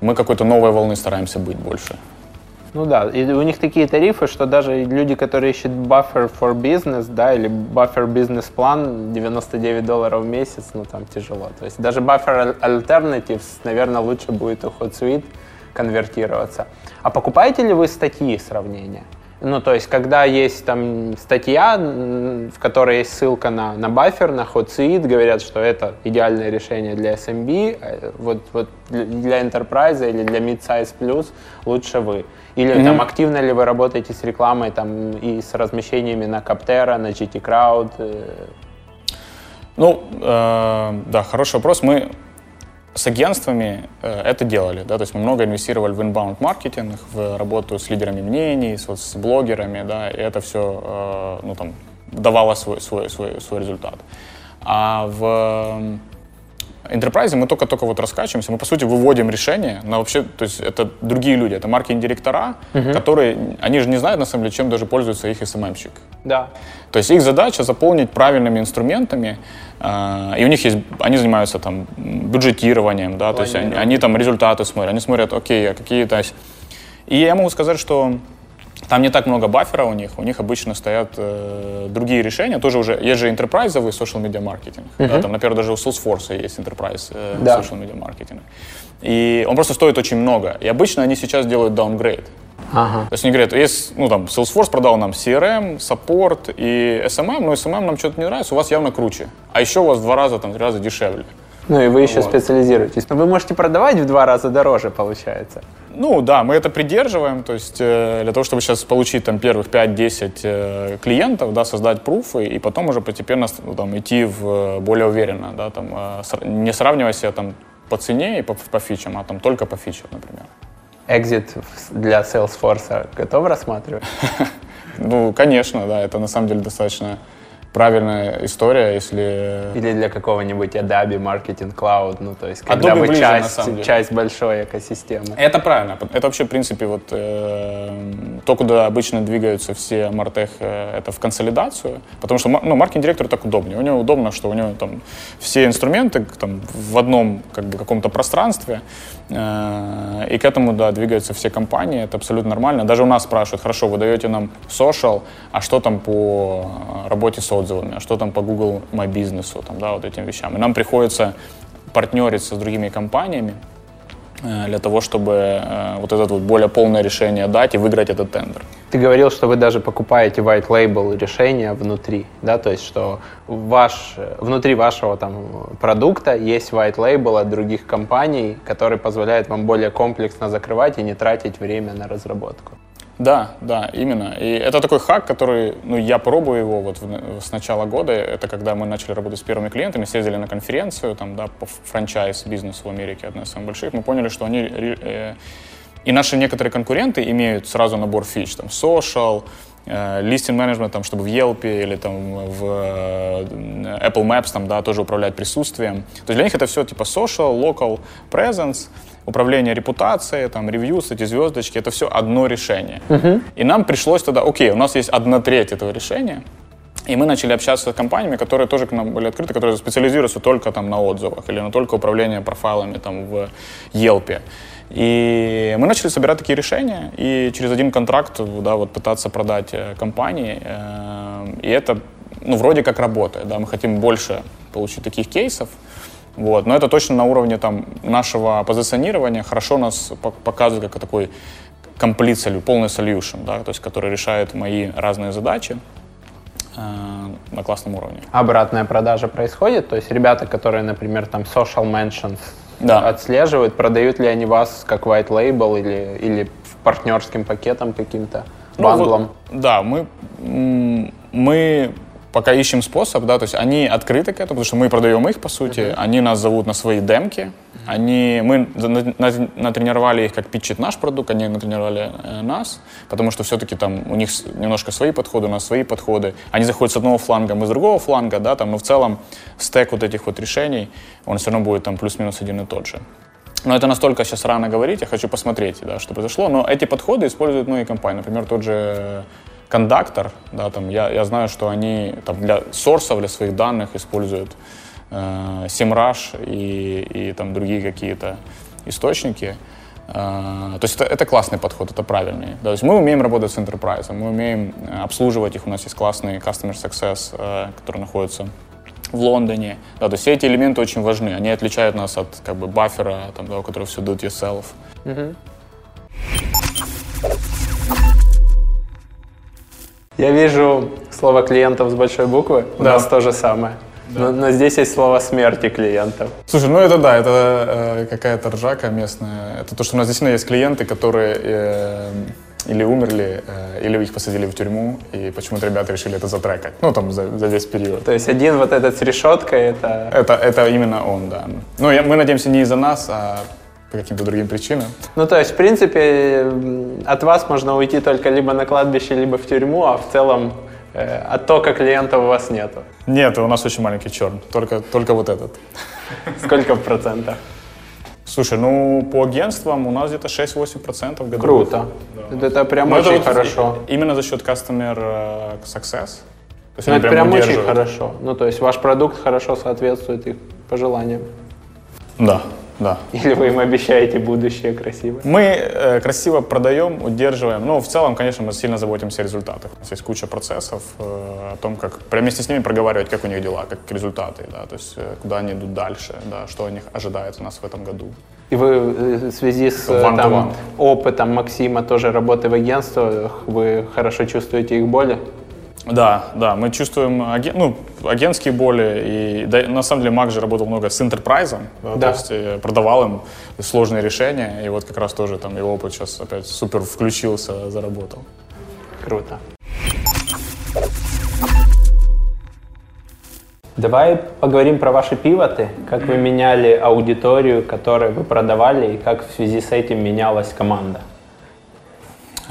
мы какой-то новой волны стараемся быть больше.
Ну да, и у них такие тарифы, что даже люди, которые ищут buffer for business, да, или buffer бизнес план 99 долларов в месяц, ну там тяжело. То есть даже buffer alternatives, наверное, лучше будет у Hootsuite конвертироваться. А покупаете ли вы статьи сравнения? Ну, то есть, когда есть там статья, в которой есть ссылка на, на баффер, на Hootsuite, говорят, что это идеальное решение для SMB, э, вот, вот для Enterprise или для Mid-Size Plus лучше вы. Или там активно ли вы работаете с рекламой там и с размещениями на Каптера, на GT Crowd? э,
Ну, э, да, хороший вопрос. Мы с агентствами э, это делали, да, то есть мы много инвестировали в inbound маркетинг, в работу с лидерами мнений, с, вот с блогерами, да, и это все, э, ну, там, давало свой, свой, свой, свой результат. А в Enterprise мы только-только вот раскачиваемся, мы, по сути, выводим решение на вообще, то есть это другие люди, это маркетинг-директора, которые, они же не знают, на самом деле, чем даже пользуется их SMM-щик.
Да.
То есть их задача заполнить правильными инструментами, э, и у них есть, они занимаются там бюджетированием, да, то есть они, они там результаты смотрят, они смотрят, окей, а какие то есть. И я могу сказать, что там не так много баффера у них, у них обычно стоят э, другие решения, тоже уже, есть же enterprise social media маркетинг, да, там, например, даже у Salesforce есть enterprise э,
Да.
social media маркетинг. И он просто стоит очень много. И обычно они сейчас делают downgrade.
Ага.
То есть они говорят, есть, ну там, Salesforce продал нам CRM, саппорт и SMM, но SMM нам что-то не нравится, у вас явно круче. А еще у вас в два раза, там, три раза дешевле.
Ну и вы еще
Вот.
специализируетесь. Но вы можете продавать в два раза дороже, получается.
Ну да, мы это придерживаем, то есть э, для того, чтобы сейчас получить там первых 5-10 э, клиентов, да, создать пруфы и потом уже постепенно ну, там, идти в э, более уверенно, да, там, э, сра- не сравнивая себя там по цене и по, по фичам, а там только по фичам, например.
Экзит для Salesforce готов рассматривать? (laughs)
Ну, конечно, да, это на самом деле достаточно правильная история, если...
Или для какого-нибудь Adobe Marketing Cloud, ну, то есть, когда
Adobe
вы
ближе,
часть, часть большой экосистемы.
Это правильно. Это вообще, в принципе, вот э, то, куда обычно двигаются все Мартех, э, это в консолидацию, потому что ну, маркетинг-директору так удобнее. У него удобно, что у него там все инструменты там, в одном как бы, каком-то пространстве, э, и к этому, да, двигаются все компании, это абсолютно нормально. Даже у нас спрашивают, хорошо, вы даете нам social, а что там по э, работе с отзывами, а что там по Google My Business, там, да, вот этим вещам. И нам приходится партнериться с другими компаниями, э, для того, чтобы э, вот это вот более полное решение дать и выиграть этот тендер.
Ты говорил, что вы даже покупаете white label решения внутри, да, то есть что ваш, внутри вашего там продукта есть white label от других компаний, который позволяет вам более комплексно закрывать и не тратить время на разработку.
Да, да, именно. И это такой хак, который, ну, я пробую его вот в- с начала года. Это когда мы начали работать с первыми клиентами, съездили на конференцию, там, да, по франчайз-бизнесу в Америке, одна из самых больших. Мы поняли, что они... э, и наши некоторые конкуренты имеют сразу набор фич, там, social, э, listing management, там, чтобы в Yelp или там в э, Apple Maps там, да, тоже управлять присутствием. То есть для них это все типа social, local presence, управление репутацией, там, ревьюс, эти звездочки, это все одно решение. И нам пришлось тогда, окей, у нас есть одна треть этого решения, и мы начали общаться с компаниями, которые тоже к нам были открыты, которые специализируются только там на отзывах или на только управление профайлами там в Yelp. И мы начали собирать такие решения и через один контракт да, вот пытаться продать э, компании. Э, И это ну, вроде как работает. Да? Мы хотим больше получить таких кейсов. Вот. Но это точно на уровне там, нашего позиционирования хорошо нас по- показывает как такой complete полный solution, да? то есть, который решает мои разные задачи э, на классном уровне.
Обратная продажа происходит, то есть ребята, которые, например, там social mentions
Да.
отслеживают, продают ли они вас как white label или, или партнерским пакетом каким-то,
Ну, вот,
бандлом?
да, мы, мы пока ищем способ, да, то есть они открыты к этому, потому что мы продаем их, по сути, они нас зовут на свои демки, они, мы на- на- натренировали их, как питчить наш продукт, они натренировали э, нас, потому что все-таки там у них немножко свои подходы, у нас свои подходы. Они заходят с одного фланга, мы с другого фланга, да, там, но в целом стек вот этих вот решений, он все равно будет там плюс-минус один и тот же. Но это настолько сейчас рано говорить, я хочу посмотреть, да, что произошло. Но эти подходы используют многие компании. Например, тот же кондактор, да, там, я, я знаю, что они там, для сорсов, для своих данных используют э, SEMrush и, и там, другие какие-то источники. Э, то есть это, это классный подход, это правильный. Да, то есть мы умеем работать с enterprise, мы умеем э, обслуживать их, у нас есть классный customer success, э, который находится в Лондоне. Да, то есть все эти элементы очень важны. Они отличают нас от как бы баффера, там, да, у которого все do it yourself.
Я вижу слово клиентов с большой буквы, у
Да.
нас то же самое. Но, но здесь есть слово смерти клиентов.
Слушай, ну это да, это э, какая-то ржака местная. Это то, что у нас действительно есть клиенты, которые э, или умерли, э, или их посадили в тюрьму, и почему-то ребята решили это затрекать. Ну, там, за, за весь период.
То есть один вот этот с решеткой, это...
Это, это именно он, да. Ну, я- мы надеемся не из-за нас, а по каким-то другим причинам.
Ну, то есть, в принципе, от вас можно уйти только либо на кладбище, либо в тюрьму, а в целом э, оттока клиентов у вас нету.
Нет, у нас очень маленький черн, только, только вот этот.
Сколько в процентах?
Слушай, ну, по агентствам у нас где-то 6-8% годовых.
Круто. Это прям
Ну, это
очень
вот
хорошо.
Именно за счет customer э, success. То есть
Ну, это прям очень
удерживают.
хорошо. Ну, то есть ваш продукт хорошо соответствует их пожеланиям.
Да, да.
Или вы им обещаете будущее красивое?
Мы э, красиво продаем, удерживаем. Ну, в целом, конечно, мы сильно заботимся о результатах. У нас есть куча процессов э, о том, как прямо вместе с ними проговаривать, как у них дела, как результаты, да, то есть э, куда они идут дальше, да, что у них ожидает у нас в этом году.
И вы э, в связи с э,
One
там,
one.
опытом Максима тоже работы в агентствах, вы хорошо чувствуете их боли?
Да, да, мы чувствуем аген- ну, агентские боли. И да, на самом деле Мак же работал много с интерпрайзом, да,
Да.
то есть э, продавал им сложные решения. И вот как раз тоже там его опыт сейчас опять супер включился, заработал.
Круто. Давай поговорим про ваши пивоты, как вы меняли аудиторию, которую вы продавали, и как в связи с этим менялась команда.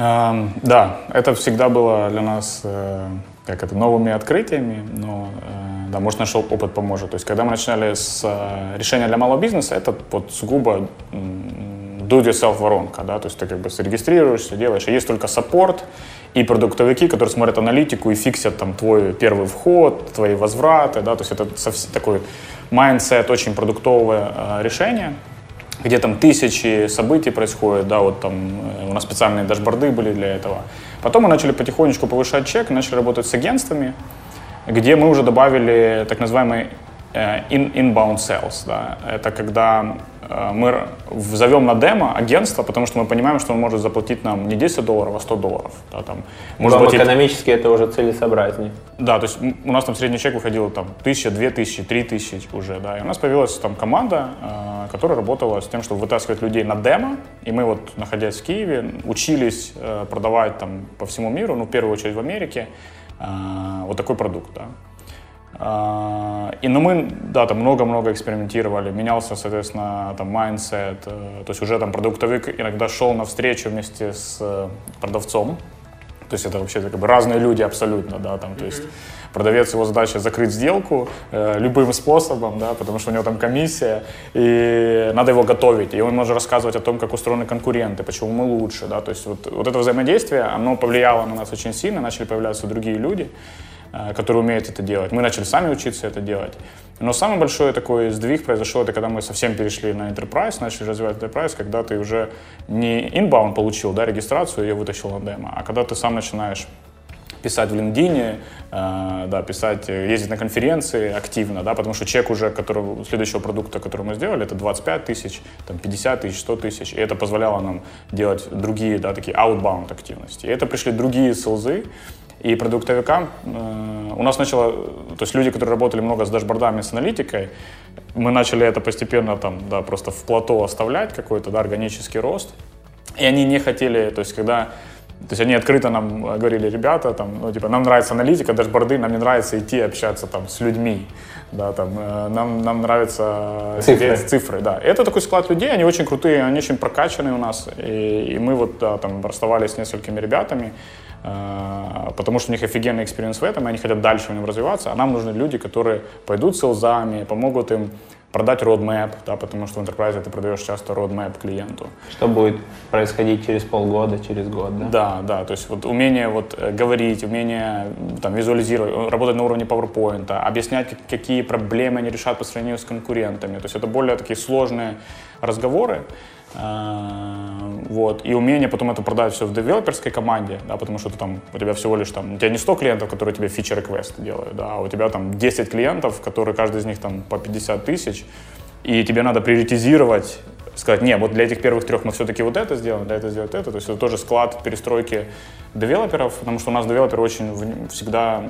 Эм, да, это всегда было для нас э, как это, новыми открытиями, но, э, да, может, наш опыт поможет. То есть, когда мы начинали с э, решения для малого бизнеса, это вот сугубо do-it-yourself воронка, да, то есть ты как бы зарегистрируешься, делаешь, и есть только саппорт и продуктовики, которые смотрят аналитику и фиксят там твой первый вход, твои возвраты, да, то есть это такой mindset, очень продуктовое решение, где там тысячи событий происходит, да, вот там э, у нас специальные дашборды были для этого. Потом мы начали потихонечку повышать чек, начали работать с агентствами, где мы уже добавили так называемый э, in, inbound sales. Да. Это когда мы зовем на демо агентство, потому что мы понимаем, что он может заплатить нам не 10 долларов, а 100 долларов. Да, там,
может Вам платить... экономически это уже целесообразнее.
Да, то есть у нас там средний чек выходил там тысяча, две тысячи, три тысячи уже, да, и у нас появилась там команда, э, которая работала с тем, чтобы вытаскивать людей на демо, и мы вот, находясь в Киеве, учились э, продавать там по всему миру, ну, в первую очередь в Америке, вот такой продукт, да. А, и, ну, мы, да, там много-много экспериментировали, менялся, соответственно, там, mindset, э, то есть уже там продуктовик иногда шел на встречу вместе с э, продавцом, то есть это вообще как бы разные люди абсолютно, да, там, то есть продавец, его задача закрыть сделку э, любым способом, да, потому что у него там комиссия, и надо его готовить, и он может рассказывать о том, как устроены конкуренты, почему мы лучше, да, то есть вот, вот это взаимодействие, оно повлияло на нас очень сильно, начали появляться другие люди, которые умеют это делать. Мы начали сами учиться это делать. Но самый большой такой сдвиг произошел, это когда мы совсем перешли на Enterprise, начали развивать Enterprise, когда ты уже не inbound получил, да, регистрацию, ее вытащил на демо, а когда ты сам начинаешь писать в LinkedIn, э, да, писать, ездить на конференции активно, да, потому что чек уже которого, следующего продукта, который мы сделали, это 25 тысяч, там, 50 тысяч, 100 тысяч, и это позволяло нам делать другие, да, такие outbound активности. И это пришли другие селзы, и продуктовикам э, у нас начало, то есть люди, которые работали много с дашбордами, с аналитикой, мы начали это постепенно там, да, просто в плато оставлять какой-то, да, органический рост. И они не хотели, то есть когда то есть они открыто нам говорили, ребята, там, ну, типа, нам нравится аналитика, дашборды, нам не нравится идти общаться там с людьми, да, там, э, нам, нам нравится
цифры.
цифры, да. Это такой склад людей, они очень крутые, они очень прокачанные у нас, и, и мы вот, да, там, расставались с несколькими ребятами, потому что у них офигенный experience в этом, и они хотят дальше в нем развиваться, а нам нужны люди, которые пойдут sales ами, помогут им продать roadmap, да, потому что в enterprise ты продаешь часто roadmap клиенту.
Что будет происходить через полгода, через год, да?
Да, да, то есть вот умение вот э, говорить, умение там визуализировать, работать на уровне PowerPoint, объяснять, какие проблемы они решат по сравнению с конкурентами, то есть это более такие сложные разговоры, а, вот, и умение потом это продать все в девелоперской команде, да, потому что ты там, у тебя всего лишь там, у тебя не 100 клиентов, которые тебе фичер реквест делают, да, а у тебя там 10 клиентов, которые каждый из них там по 50 тысяч, и тебе надо приоритизировать, сказать, не, вот для этих первых трех мы все-таки вот это сделаем, для этого сделать это, то есть это тоже склад перестройки девелоперов, потому что у нас девелоперы очень всегда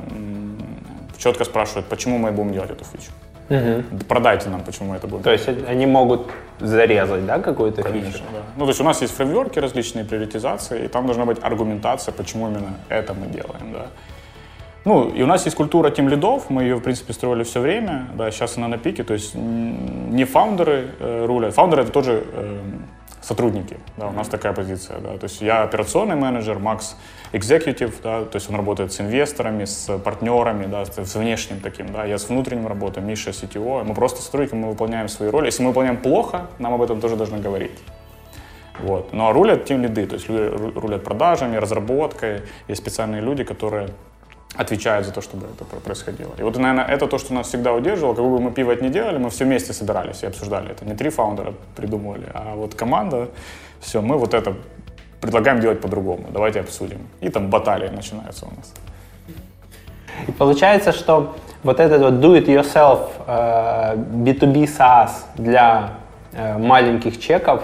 четко спрашивают, почему мы будем делать эту фичу. Угу. Продайте нам, почему это будет.
То есть они могут зарезать, да, какую-то
Конечно,
фичу?
Да. Ну, то есть у нас есть фреймворки, различные приоритизации, и там должна быть аргументация, почему именно это мы делаем, да. Ну, и у нас есть культура тем лидов, мы ее, в принципе, строили все время, да, сейчас она на пике, то есть не фаундеры э, рулят, фаундеры это тоже э, сотрудники, да, у нас такая позиция, да, то есть я операционный менеджер, Макс executive, да, то есть он работает с инвесторами, с партнерами, да, с внешним таким, да, я с внутренним работаю, Миша CTO, мы просто сотрудники, мы выполняем свои роли, если мы выполняем плохо, нам об этом тоже должны говорить. Вот. Ну а рулят тем лиды, то есть рулят продажами, разработкой, есть специальные люди, которые отвечают за то, чтобы это происходило. И вот, наверное, это то, что нас всегда удерживало. Как бы мы пиво не делали, мы все вместе собирались и обсуждали это. Не три фаундера придумывали, а вот команда, все, мы вот это предлагаем делать по-другому. Давайте обсудим. И там баталии начинаются у нас.
И получается, что вот этот вот do-it-yourself B2B э, SaaS для э, маленьких чеков,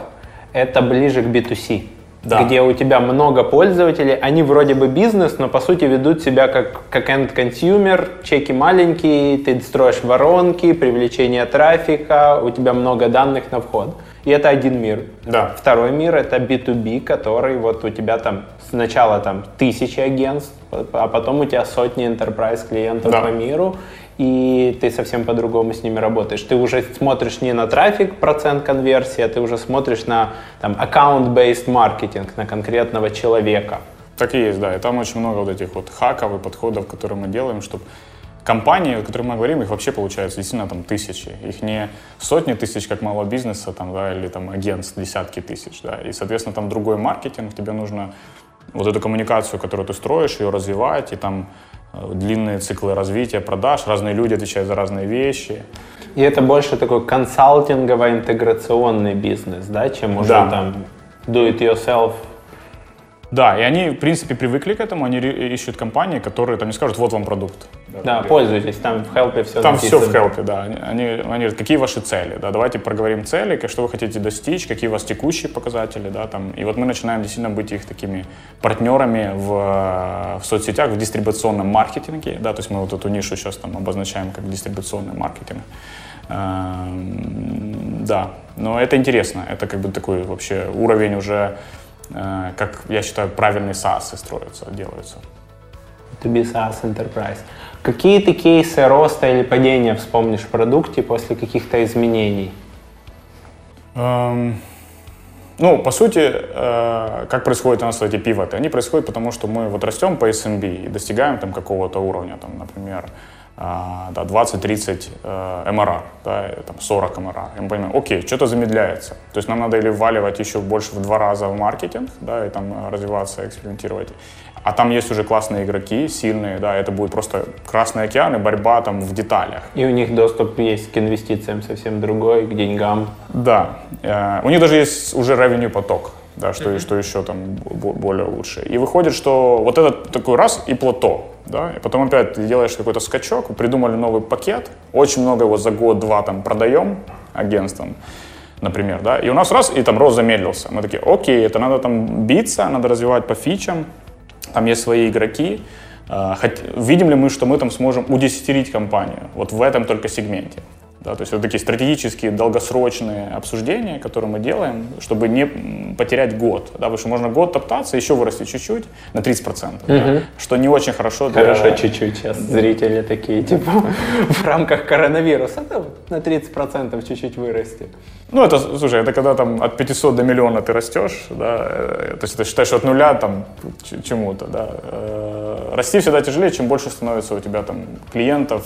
это ближе к B2C да. где у тебя много пользователей, они вроде бы бизнес, но по сути ведут себя как, как end-consumer, чеки маленькие, ты строишь воронки, привлечение трафика, у тебя много данных на вход. И это один мир.
Да.
Второй мир это B2B, который вот у тебя там сначала там тысячи агентств, а потом у тебя сотни enterprise клиентов да. по миру, и ты совсем по-другому с ними работаешь. Ты уже смотришь не на трафик, процент конверсии, а ты уже смотришь на там, account-based маркетинг, на конкретного человека.
Так и есть, да. И там очень много вот этих вот хаков и подходов, которые мы делаем, чтобы компании, о которых мы говорим, их вообще получается действительно там тысячи. Их не сотни тысяч, как малого бизнеса, там, да, или там агентств, десятки тысяч, да. И, соответственно, там другой маркетинг, тебе нужно вот эту коммуникацию, которую ты строишь, ее развивать, и там длинные циклы развития продаж, разные люди отвечают за разные вещи.
И это больше такой консалтингово-интеграционный бизнес, да, чем уже
Да.
там do it yourself.
Да, и они, в принципе, привыкли к этому, они ре- ищут компании, которые там не скажут, вот вам продукт.
Да, пользуйтесь, там в хелпе все
Там все в хелпе, да. Они, они, они говорят, какие ваши цели, да, давайте проговорим цели, что вы хотите достичь, какие у вас текущие показатели, да, там. И вот мы начинаем действительно быть их такими партнерами в, э, в соцсетях, в дистрибуционном маркетинге, да, то есть мы вот эту нишу сейчас там обозначаем как дистрибуционный маркетинг. Эм, Да, но это интересно, это как бы такой вообще уровень уже, э, как я считаю, правильные SaaS строятся, делаются.
To be SaaS Enterprise. Какие ты кейсы роста или падения вспомнишь в продукте после каких-то изменений?
Эм, Ну, по сути, э, как происходят у нас эти пивоты? Они происходят потому, что мы вот растем по SMB и достигаем там какого-то уровня, там, например, да, 20-30 э, MRR, да, и там 40 MRR. И мы понимаем, окей, что-то замедляется. То есть нам надо или вваливать еще больше в два раза в маркетинг, да, и там э, развиваться, экспериментировать. А там есть уже классные игроки, сильные, да, это будет просто Красный океан и борьба там в деталях.
И у них доступ есть к инвестициям совсем другой, к деньгам.
Да, э, у них даже есть уже revenue поток, да, что, что еще там бо- более лучше. И выходит, что вот этот такой раз и плато, да, и потом опять ты делаешь какой-то скачок, придумали новый пакет, очень много его за год-два там продаем агентствам, например, да, и у нас раз, и там рост замедлился. Мы такие, окей, это надо там биться, надо развивать по фичам, там есть свои игроки, А, хот- Видим ли мы, что мы там сможем удесятерить компанию вот в этом только сегменте? Да, то есть это такие стратегические, долгосрочные обсуждения, которые мы делаем, чтобы не потерять год. Да, потому что можно год топтаться, еще вырасти чуть-чуть на 30%, да, что не очень хорошо для...
Хорошо, чуть-чуть сейчас зрители такие, типа, (laughs) в рамках коронавируса, да, на 30% чуть-чуть вырасти.
Ну, это, слушай, это когда там от 500 до миллиона ты растешь, да, э, то есть ты считаешь от нуля там чему-то, да. Э, Расти всегда тяжелее, чем больше становится у тебя там клиентов,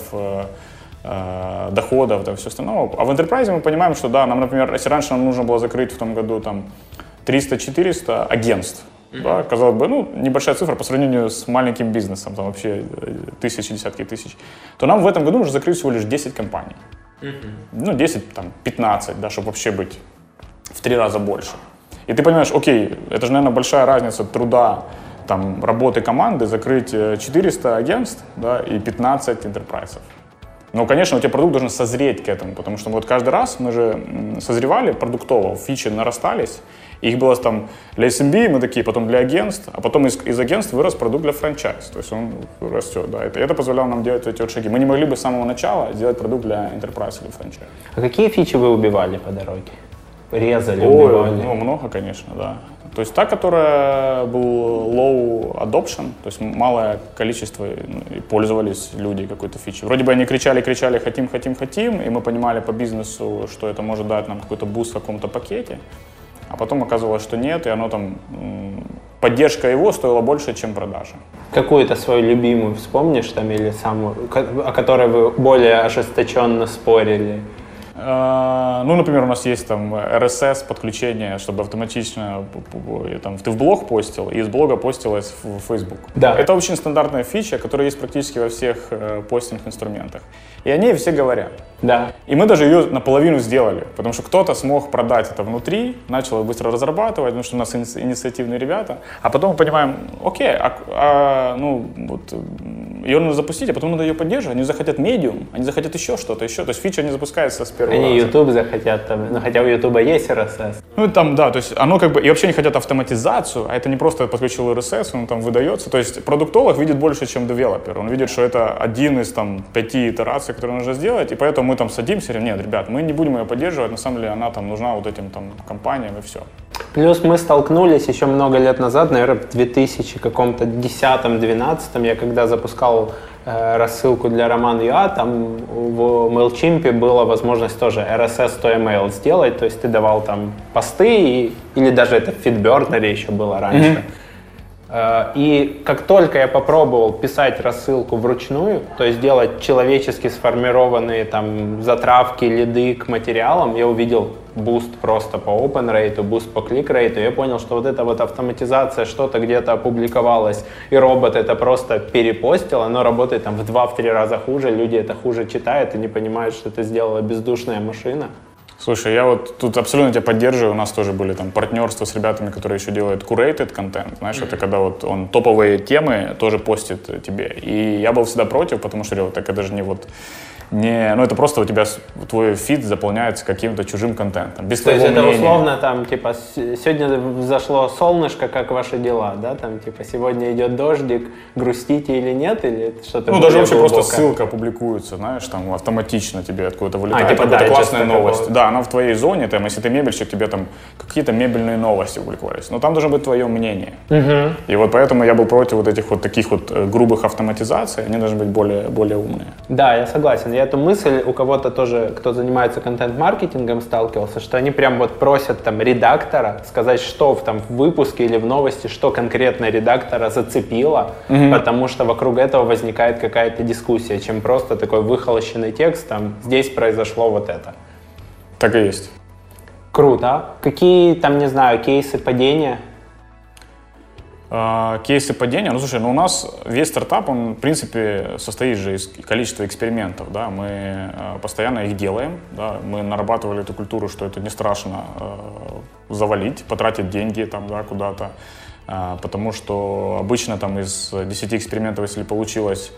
э, э, доходов, да, все остальное. А в enterprise мы понимаем, что да, нам, например, если раньше нам нужно было закрыть в том году там 300-400 агентств, да, казалось бы, ну, небольшая цифра по сравнению с маленьким бизнесом, там вообще э, тысячи, десятки тысяч, то нам в этом году нужно закрыть всего лишь 10 компаний ну, 10, там, 15, да, чтобы вообще быть в три раза больше. И ты понимаешь, окей, это же, наверное, большая разница труда, там, работы команды, закрыть э, 400 агентств, да, и 15 интерпрайсов. Но, конечно, у тебя продукт должен созреть к этому, потому что вот каждый раз мы же созревали продуктово, фичи нарастались, их было там для SMB, мы такие, потом для агентств, а потом из, из агентств вырос продукт для franchise, то есть он растет, да, это, это позволяло нам делать эти вот шаги. Мы не могли бы с самого начала сделать продукт для enterprise или franchise.
А какие фичи вы убивали по дороге? Резали,
Ой,
убивали?
ну, много, конечно, да. То есть та, которая был low adoption, то есть малое количество ну, и пользовались люди какой-то фичей. Вроде бы они кричали, кричали, хотим, хотим, хотим, и мы понимали по бизнесу, что это может дать нам какой-то boost в каком-то пакете, а потом оказывалось, что нет, и оно там, поддержка его стоила больше, чем продажа.
Какую-то свою любимую вспомнишь там или самую, о которой вы более ожесточенно спорили?
Э, Ну, например, у нас есть там RSS подключение, чтобы автоматично там, ты в блог постил, и из блога постилось в Facebook.
Да.
Это очень стандартная фича, которая есть практически во всех э, постинг-инструментах. И о ней все говорят.
Да.
И мы даже ее наполовину сделали, потому что кто-то смог продать это внутри, начал ее быстро разрабатывать, потому что у нас ини- инициативные ребята. А потом мы понимаем, окей, а, а, ну, вот, ее надо запустить, а потом надо ее поддерживать. Они захотят медиум, они захотят еще что-то, еще. То есть фича не запускается с первого
Они. YouTube захотят там, ну хотя у YouTube есть RSS.
Ну, там, да, то есть оно как бы, и вообще они хотят автоматизацию, а это не просто подключил RSS, он там выдается. То есть продуктолог видит больше, чем девелопер. Он видит, что это один из там пяти итераций, которые нужно сделать, и поэтому мы там садимся и говорим, нет, ребят, мы не будем ее поддерживать, на самом деле она там нужна вот этим там компаниям и все.
Плюс мы столкнулись еще много лет назад, наверное, в 2000 каком-то 10-12, я когда запускал рассылку для Роман ЮА, там в MailChimp была возможность тоже RSS to email сделать, то есть ты давал там посты, и- или даже это в FeedBurner еще было раньше. Э, И как только я попробовал писать рассылку вручную, то есть делать человечески сформированные там затравки, лиды к материалам, я увидел boost просто по open rate, boost по click rate, я понял, что вот эта вот автоматизация, что-то где-то опубликовалось, и робот это просто перепостил, оно работает там в 2-3 раза хуже, люди это хуже читают и не понимают, что это сделала бездушная машина.
Слушай, я вот тут абсолютно тебя поддерживаю. У нас тоже были там партнерства с ребятами, которые еще делают curated контент. Знаешь, это когда вот он топовые темы тоже постит тебе. И я был всегда против, потому что говорил, так это же не вот не, ну это просто у тебя твой фид заполняется каким-то чужим контентом. Без
То есть это
мнения.
условно там, типа, сегодня взошло солнышко, как ваши дела, да, там, типа, сегодня идет дождик, грустите или нет, или что-то
Ну, даже вообще просто
глубокое?
ссылка публикуется, знаешь, там автоматично тебе откуда-то вылетает
типа
какая-то
дайджест
классная новость. Да, она в твоей зоне, там, если ты мебельщик, тебе там какие-то мебельные новости публиковались. Но там должно быть твое мнение. И вот поэтому я был против вот этих вот таких вот э, грубых автоматизаций, они должны быть более, более умные.
Да, я согласен. Я эту мысль у кого-то тоже, кто занимается контент-маркетингом, сталкивался, что они прям вот просят там редактора сказать, что в, там, в выпуске или в новости, что конкретно редактора зацепило, потому что вокруг этого возникает какая-то дискуссия, чем просто такой выхолощенный текст, там, здесь произошло вот это.
Так и есть.
Круто. Какие там, не знаю, кейсы падения?
А, Кейсы падения, ну слушай, ну у нас весь стартап, он в принципе состоит же из количества экспериментов, да, мы э, постоянно их делаем, да, мы нарабатывали эту культуру, что это не страшно э, завалить, потратить деньги там, да, куда-то, А, потому что обычно там из 10 экспериментов, если получилось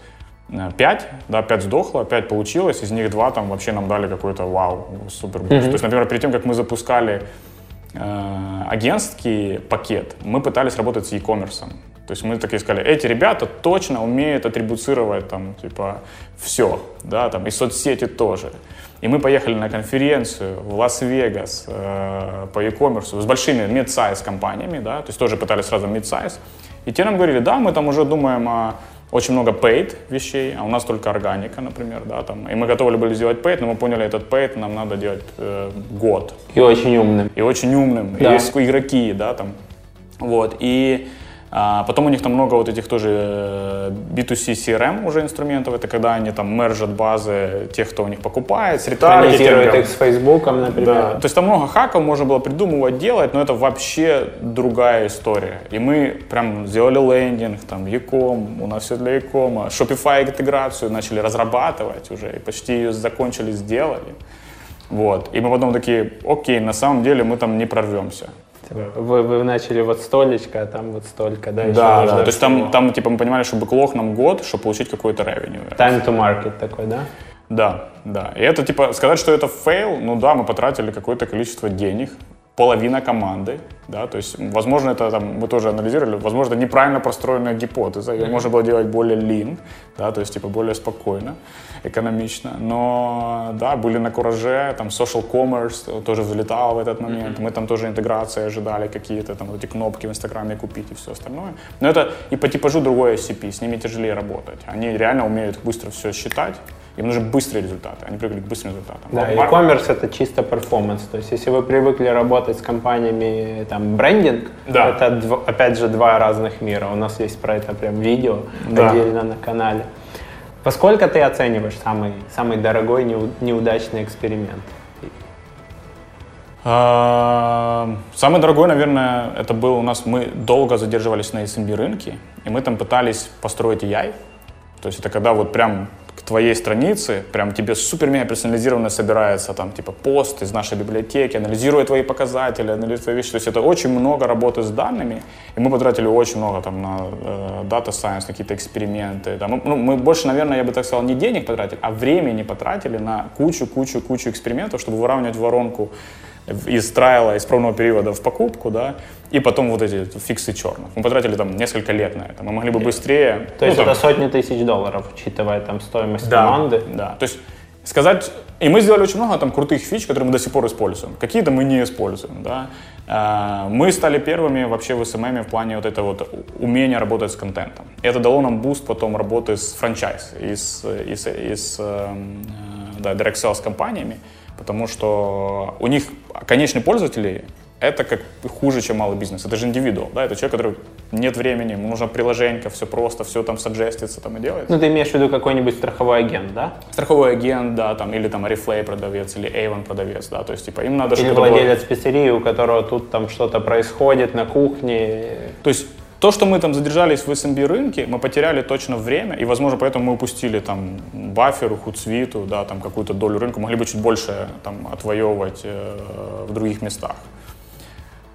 5, да, 5 сдохло, 5 получилось, из них 2 там вообще нам дали какой-то вау, супер boost. То есть, например, перед тем, как мы запускали э, агентский пакет, мы пытались работать с e-commerce. То есть мы такие сказали, эти ребята точно умеют атрибуцировать там, типа, все, да, там, и соцсети тоже. И мы поехали на конференцию в Лас-Вегас э, по e-commerce с большими mid-size компаниями, да, то есть тоже пытались сразу mid-size. И те нам говорили, да, мы там уже думаем о очень много paid вещей, а у нас только органика, например, да, там. И мы готовы были сделать paid, но мы поняли, этот paid нам надо делать э, год
И очень умным.
и очень умным.
Да.
И есть игроки, да, там. Вот. И а, потом у них там много вот этих тоже э, B2C CRM уже инструментов. Это когда они там мержат базы тех, кто у них покупает, с ретаргетингом.
их с Фейсбуком, например.
Да. То есть там много хаков можно было придумывать, делать, но это вообще другая история. И мы прям сделали лендинг, там, Ecom, у нас все для Ecom, Shopify интеграцию начали разрабатывать уже, и почти ее закончили, сделали. Вот. И мы потом такие, окей, на самом деле мы там не прорвемся.
Вы, вы начали вот столечко, а там вот столько, да?
Да,
нужно
да. То есть там, там, типа, мы понимали, что backlog нам год, чтобы получить какой-то revenue.
Time to market такой, да?
Да, да. И это типа сказать, что это fail, ну да, мы потратили какое-то количество денег, половина команды, да, то есть, возможно, это там, мы тоже анализировали, возможно, неправильно простроенная гипотеза, ее можно было делать более lean, да, то есть, типа, более спокойно, экономично, но, да, были на кураже, там, social commerce тоже взлетал в этот момент, мы там тоже интеграции ожидали какие-то, там, вот эти кнопки в Инстаграме купить и все остальное, но это и по типажу другой SCP, с ними тяжелее работать, они реально умеют быстро все считать, им нужны быстрые результаты, они привыкли к быстрым результатам.
Да,
мар-
e-commerce это чисто перформанс. То есть, если вы привыкли работать с компаниями там брендинг,
Да.
это опять же два разных мира. У нас есть про это прям видео
Да.
отдельно на канале. Во сколько ты оцениваешь самый, самый дорогой неу- неудачный эксперимент?
А, Самый дорогой, наверное, это был у нас, мы долго задерживались на SMB рынке, и мы там пытались построить AI. То есть это когда вот прям твоей странице, прям тебе супер-мега персонализированно собирается там типа пост из нашей библиотеки, анализирует твои показатели, анализирует твои вещи. То есть это очень много работы с данными, и мы потратили очень много там на э, data science, какие-то эксперименты. Там, ну, мы больше, наверное, я бы так сказал, не денег потратили, а времени потратили на кучу-кучу-кучу экспериментов, чтобы выравнивать воронку из трайла, из пробного периода в покупку, да, и потом вот эти фиксы черных. Мы потратили там несколько лет на это. Мы могли бы быстрее...
То есть
ну, там,
это сотни тысяч долларов, учитывая там стоимость
да,
команды.
Да, то есть сказать... И мы сделали очень много там крутых фич, которые мы до сих пор используем. Какие-то мы не используем, да. А, Мы стали первыми вообще в SMM в плане вот этого вот умения работать с контентом. Это дало нам boost потом работы с franchise, и с, и с, и с, эм, э, да, direct sales компаниями, потому что у них конечные пользователи это как хуже, чем малый бизнес. Это же индивидуал, да, это человек, который нет времени, ему нужно приложение, все просто, все там suggest ится там и делает.
Ну, ты имеешь в виду какой-нибудь страховой агент, да?
Страховой агент, да, там, или там Oriflame продавец, или Avon продавец, да, то есть, типа, им надо,
Или
это было-
владелец пиццерии, у которого тут там что-то происходит на кухне.
То есть то, что мы там задержались в SMB рынке, мы потеряли точно время, и, возможно, поэтому мы упустили там баферу, худсвиту, да, там какую-то долю рынка, могли бы чуть больше там отвоевывать э, в других местах.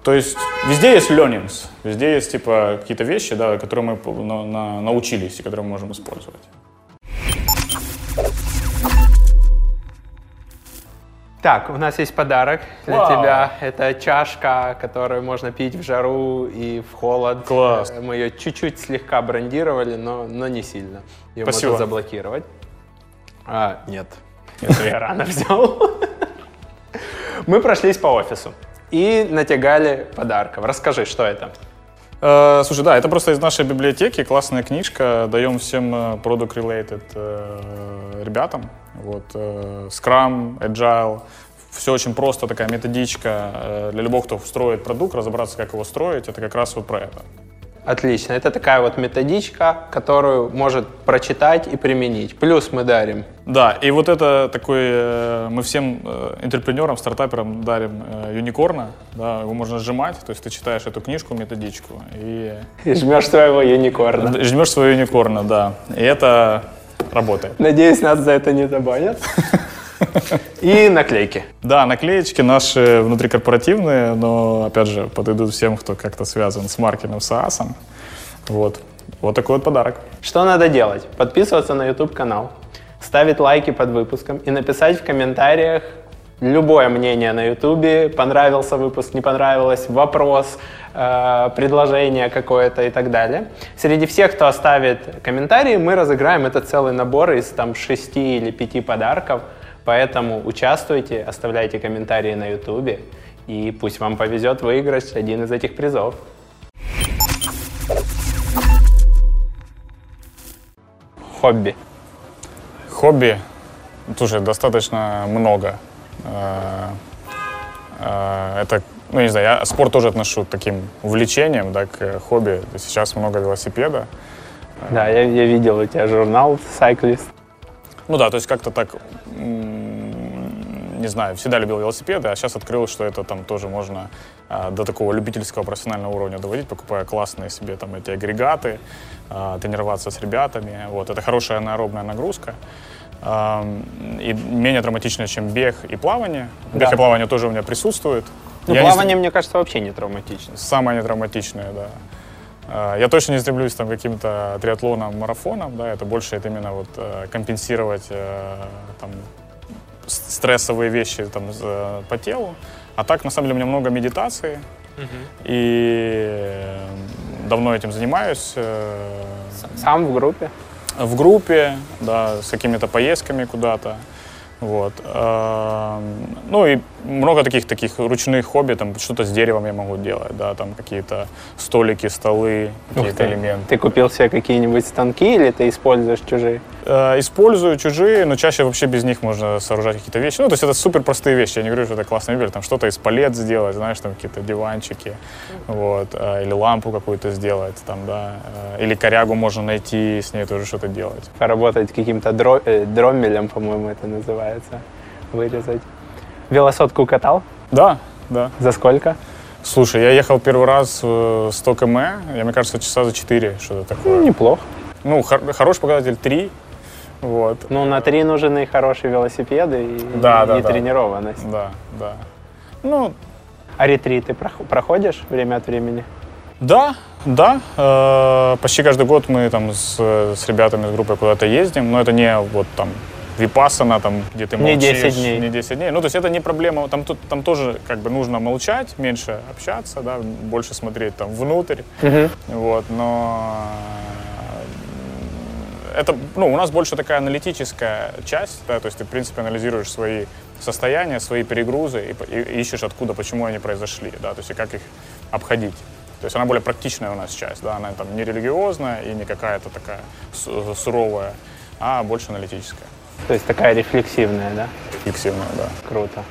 То есть везде есть learnings, везде есть типа какие-то вещи, да, которые мы на- на- научились и которые мы можем использовать.
Так, у нас есть подарок для
Вау.
тебя. Это чашка, которую можно пить в жару и в холод.
Класс.
Э, Мы ее чуть-чуть слегка брендировали, но, но не сильно. Ее
Спасибо.
можно заблокировать. А, нет. Это я рано взял. Мы прошлись по офису и натягали подарков. Расскажи, что это?
Э, слушай, да, это просто из нашей библиотеки классная книжка. Даем всем э, product-related ребятам. Вот, э, Scrum, Agile. Все очень просто, такая методичка э, для любого, кто строит продукт, разобраться, как его строить. Это как раз вот про это.
Отлично. Это такая вот методичка, которую может прочитать и применить. Плюс мы дарим
Да, и вот это такой, э, мы всем э, интерпренерам, стартаперам дарим э, юникорна, да, его можно сжимать, то есть ты читаешь эту книжку, методичку, и
и жмешь своего юникорна.
жмешь свою юникорна, да, и это работает.
Надеюсь, нас за это не забанят. (laughs) И наклейки.
Да, наклеечки наши внутрикорпоративные, но, опять же, подойдут всем, кто как-то связан с маркетингом, с ААСом. Вот. Вот такой вот подарок.
Что надо делать? Подписываться на YouTube канал, ставить лайки под выпуском и написать в комментариях любое мнение на YouTube. Понравился выпуск, не понравилось, вопрос, э, предложение какое-то и так далее. Среди всех, кто оставит комментарии, мы разыграем этот целый набор из там шести или пяти подарков. Поэтому участвуйте, оставляйте комментарии на YouTube, и пусть вам повезет выиграть один из этих призов. Хобби.
Хобби, слушай, достаточно много. Э, э, Это, ну не знаю, я спорт тоже отношу к таким увлечением, да, к хобби. Сейчас много велосипеда.
Да, я, я видел у тебя журнал Cyclist.
Ну да, то есть как-то так, не знаю, всегда любил велосипеды, а сейчас открыл, что это там тоже можно а, до такого любительского профессионального уровня доводить, покупая классные себе там эти агрегаты, тренироваться с ребятами. Вот, это хорошая анаэробная нагрузка. И менее травматичная, чем бег и плавание. Бег
Да.
и плавание тоже у меня присутствует.
Ну,
Я не
плавание, мне кажется, вообще не травматично.
Самое нетравматичное, да. А, Я точно не стремлюсь там, каким-то триатлонам, марафонам, да, это больше это именно вот э, компенсировать э, там, стрессовые вещи там, по телу. А так, на самом деле, у меня много медитации, и э, давно этим занимаюсь.
Сам в группе.
В группе, да, с какими-то поездками куда-то. Вот. Эм, Ну и много таких таких ручных хобби, там что-то с деревом я могу делать, да, там какие-то столики, столы, какие-то элементы.
Ты купил себе какие-нибудь станки или ты используешь чужие?
Э, Использую чужие, но чаще вообще без них можно сооружать какие-то вещи. Ну, то есть это супер простые вещи. Я не говорю, что это классная мебель, там что-то из палет сделать, знаешь, там какие-то диванчики, вот, э, или лампу какую-то сделать, там, да, э, или корягу можно найти, и с ней тоже что-то делать.
Поработать каким-то дро- э, дроммелем, по-моему, это называется. Вырезать. Велосотку катал?
Да, да.
За сколько?
Слушай, я ехал первый раз э, 100 км, я, мне кажется, часа за 4, что-то
Ну,
такое.
неплохо.
Ну, хор- хороший показатель 3, вот,
Ну, на три нужны хорошие велосипеды и,
Да, да,
и
да.
тренированность.
да, да. Ну,
А ретриты прох- проходишь время от времени?
да, да, э, почти каждый год мы там с, с ребятами, с группой куда-то ездим, но это не вот там випассана, там, где ты
Не
молчишь.
10 дней.
Не 10 дней. Ну, то есть это не проблема. Там, тут- там тоже как бы нужно молчать, меньше общаться, да, больше смотреть там внутрь. Вот, но это, ну, у нас больше такая аналитическая часть, да, то есть ты, в принципе, анализируешь свои состояния, свои перегрузы и, по- и ищешь, откуда, почему они произошли, да, то есть и как их обходить. То есть она более практичная у нас часть, да, она там не религиозная и не какая-то такая су- суровая, а больше аналитическая,
То есть такая рефлексивная, да?
фиксивная, да.
Круто.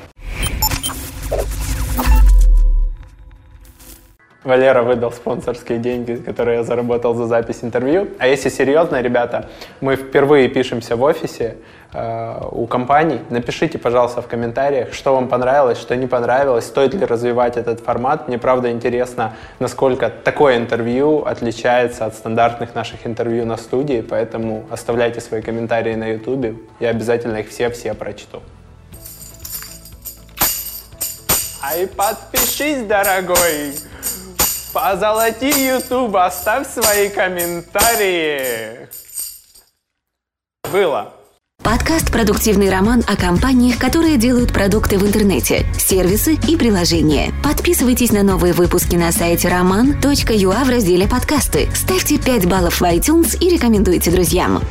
Валера выдал спонсорские деньги, которые я заработал за запись интервью. А если серьезно, ребята, мы впервые пишемся в офисе э, у компаний. Напишите, пожалуйста, в комментариях, что вам понравилось, что не понравилось, стоит ли развивать этот формат. Мне правда интересно, насколько такое интервью отличается от стандартных наших интервью на студии, поэтому оставляйте свои комментарии на YouTube, я обязательно их все-все прочту. Ай, подпишись, дорогой! Позолоти YouTube, оставь свои комментарии. Было.
Подкаст «Продуктивный роман» о компаниях, которые делают продукты в интернете, сервисы и приложения. Подписывайтесь на новые выпуски на сайте roman.ua в разделе «Подкасты». Ставьте 5 баллов в iTunes и рекомендуйте друзьям.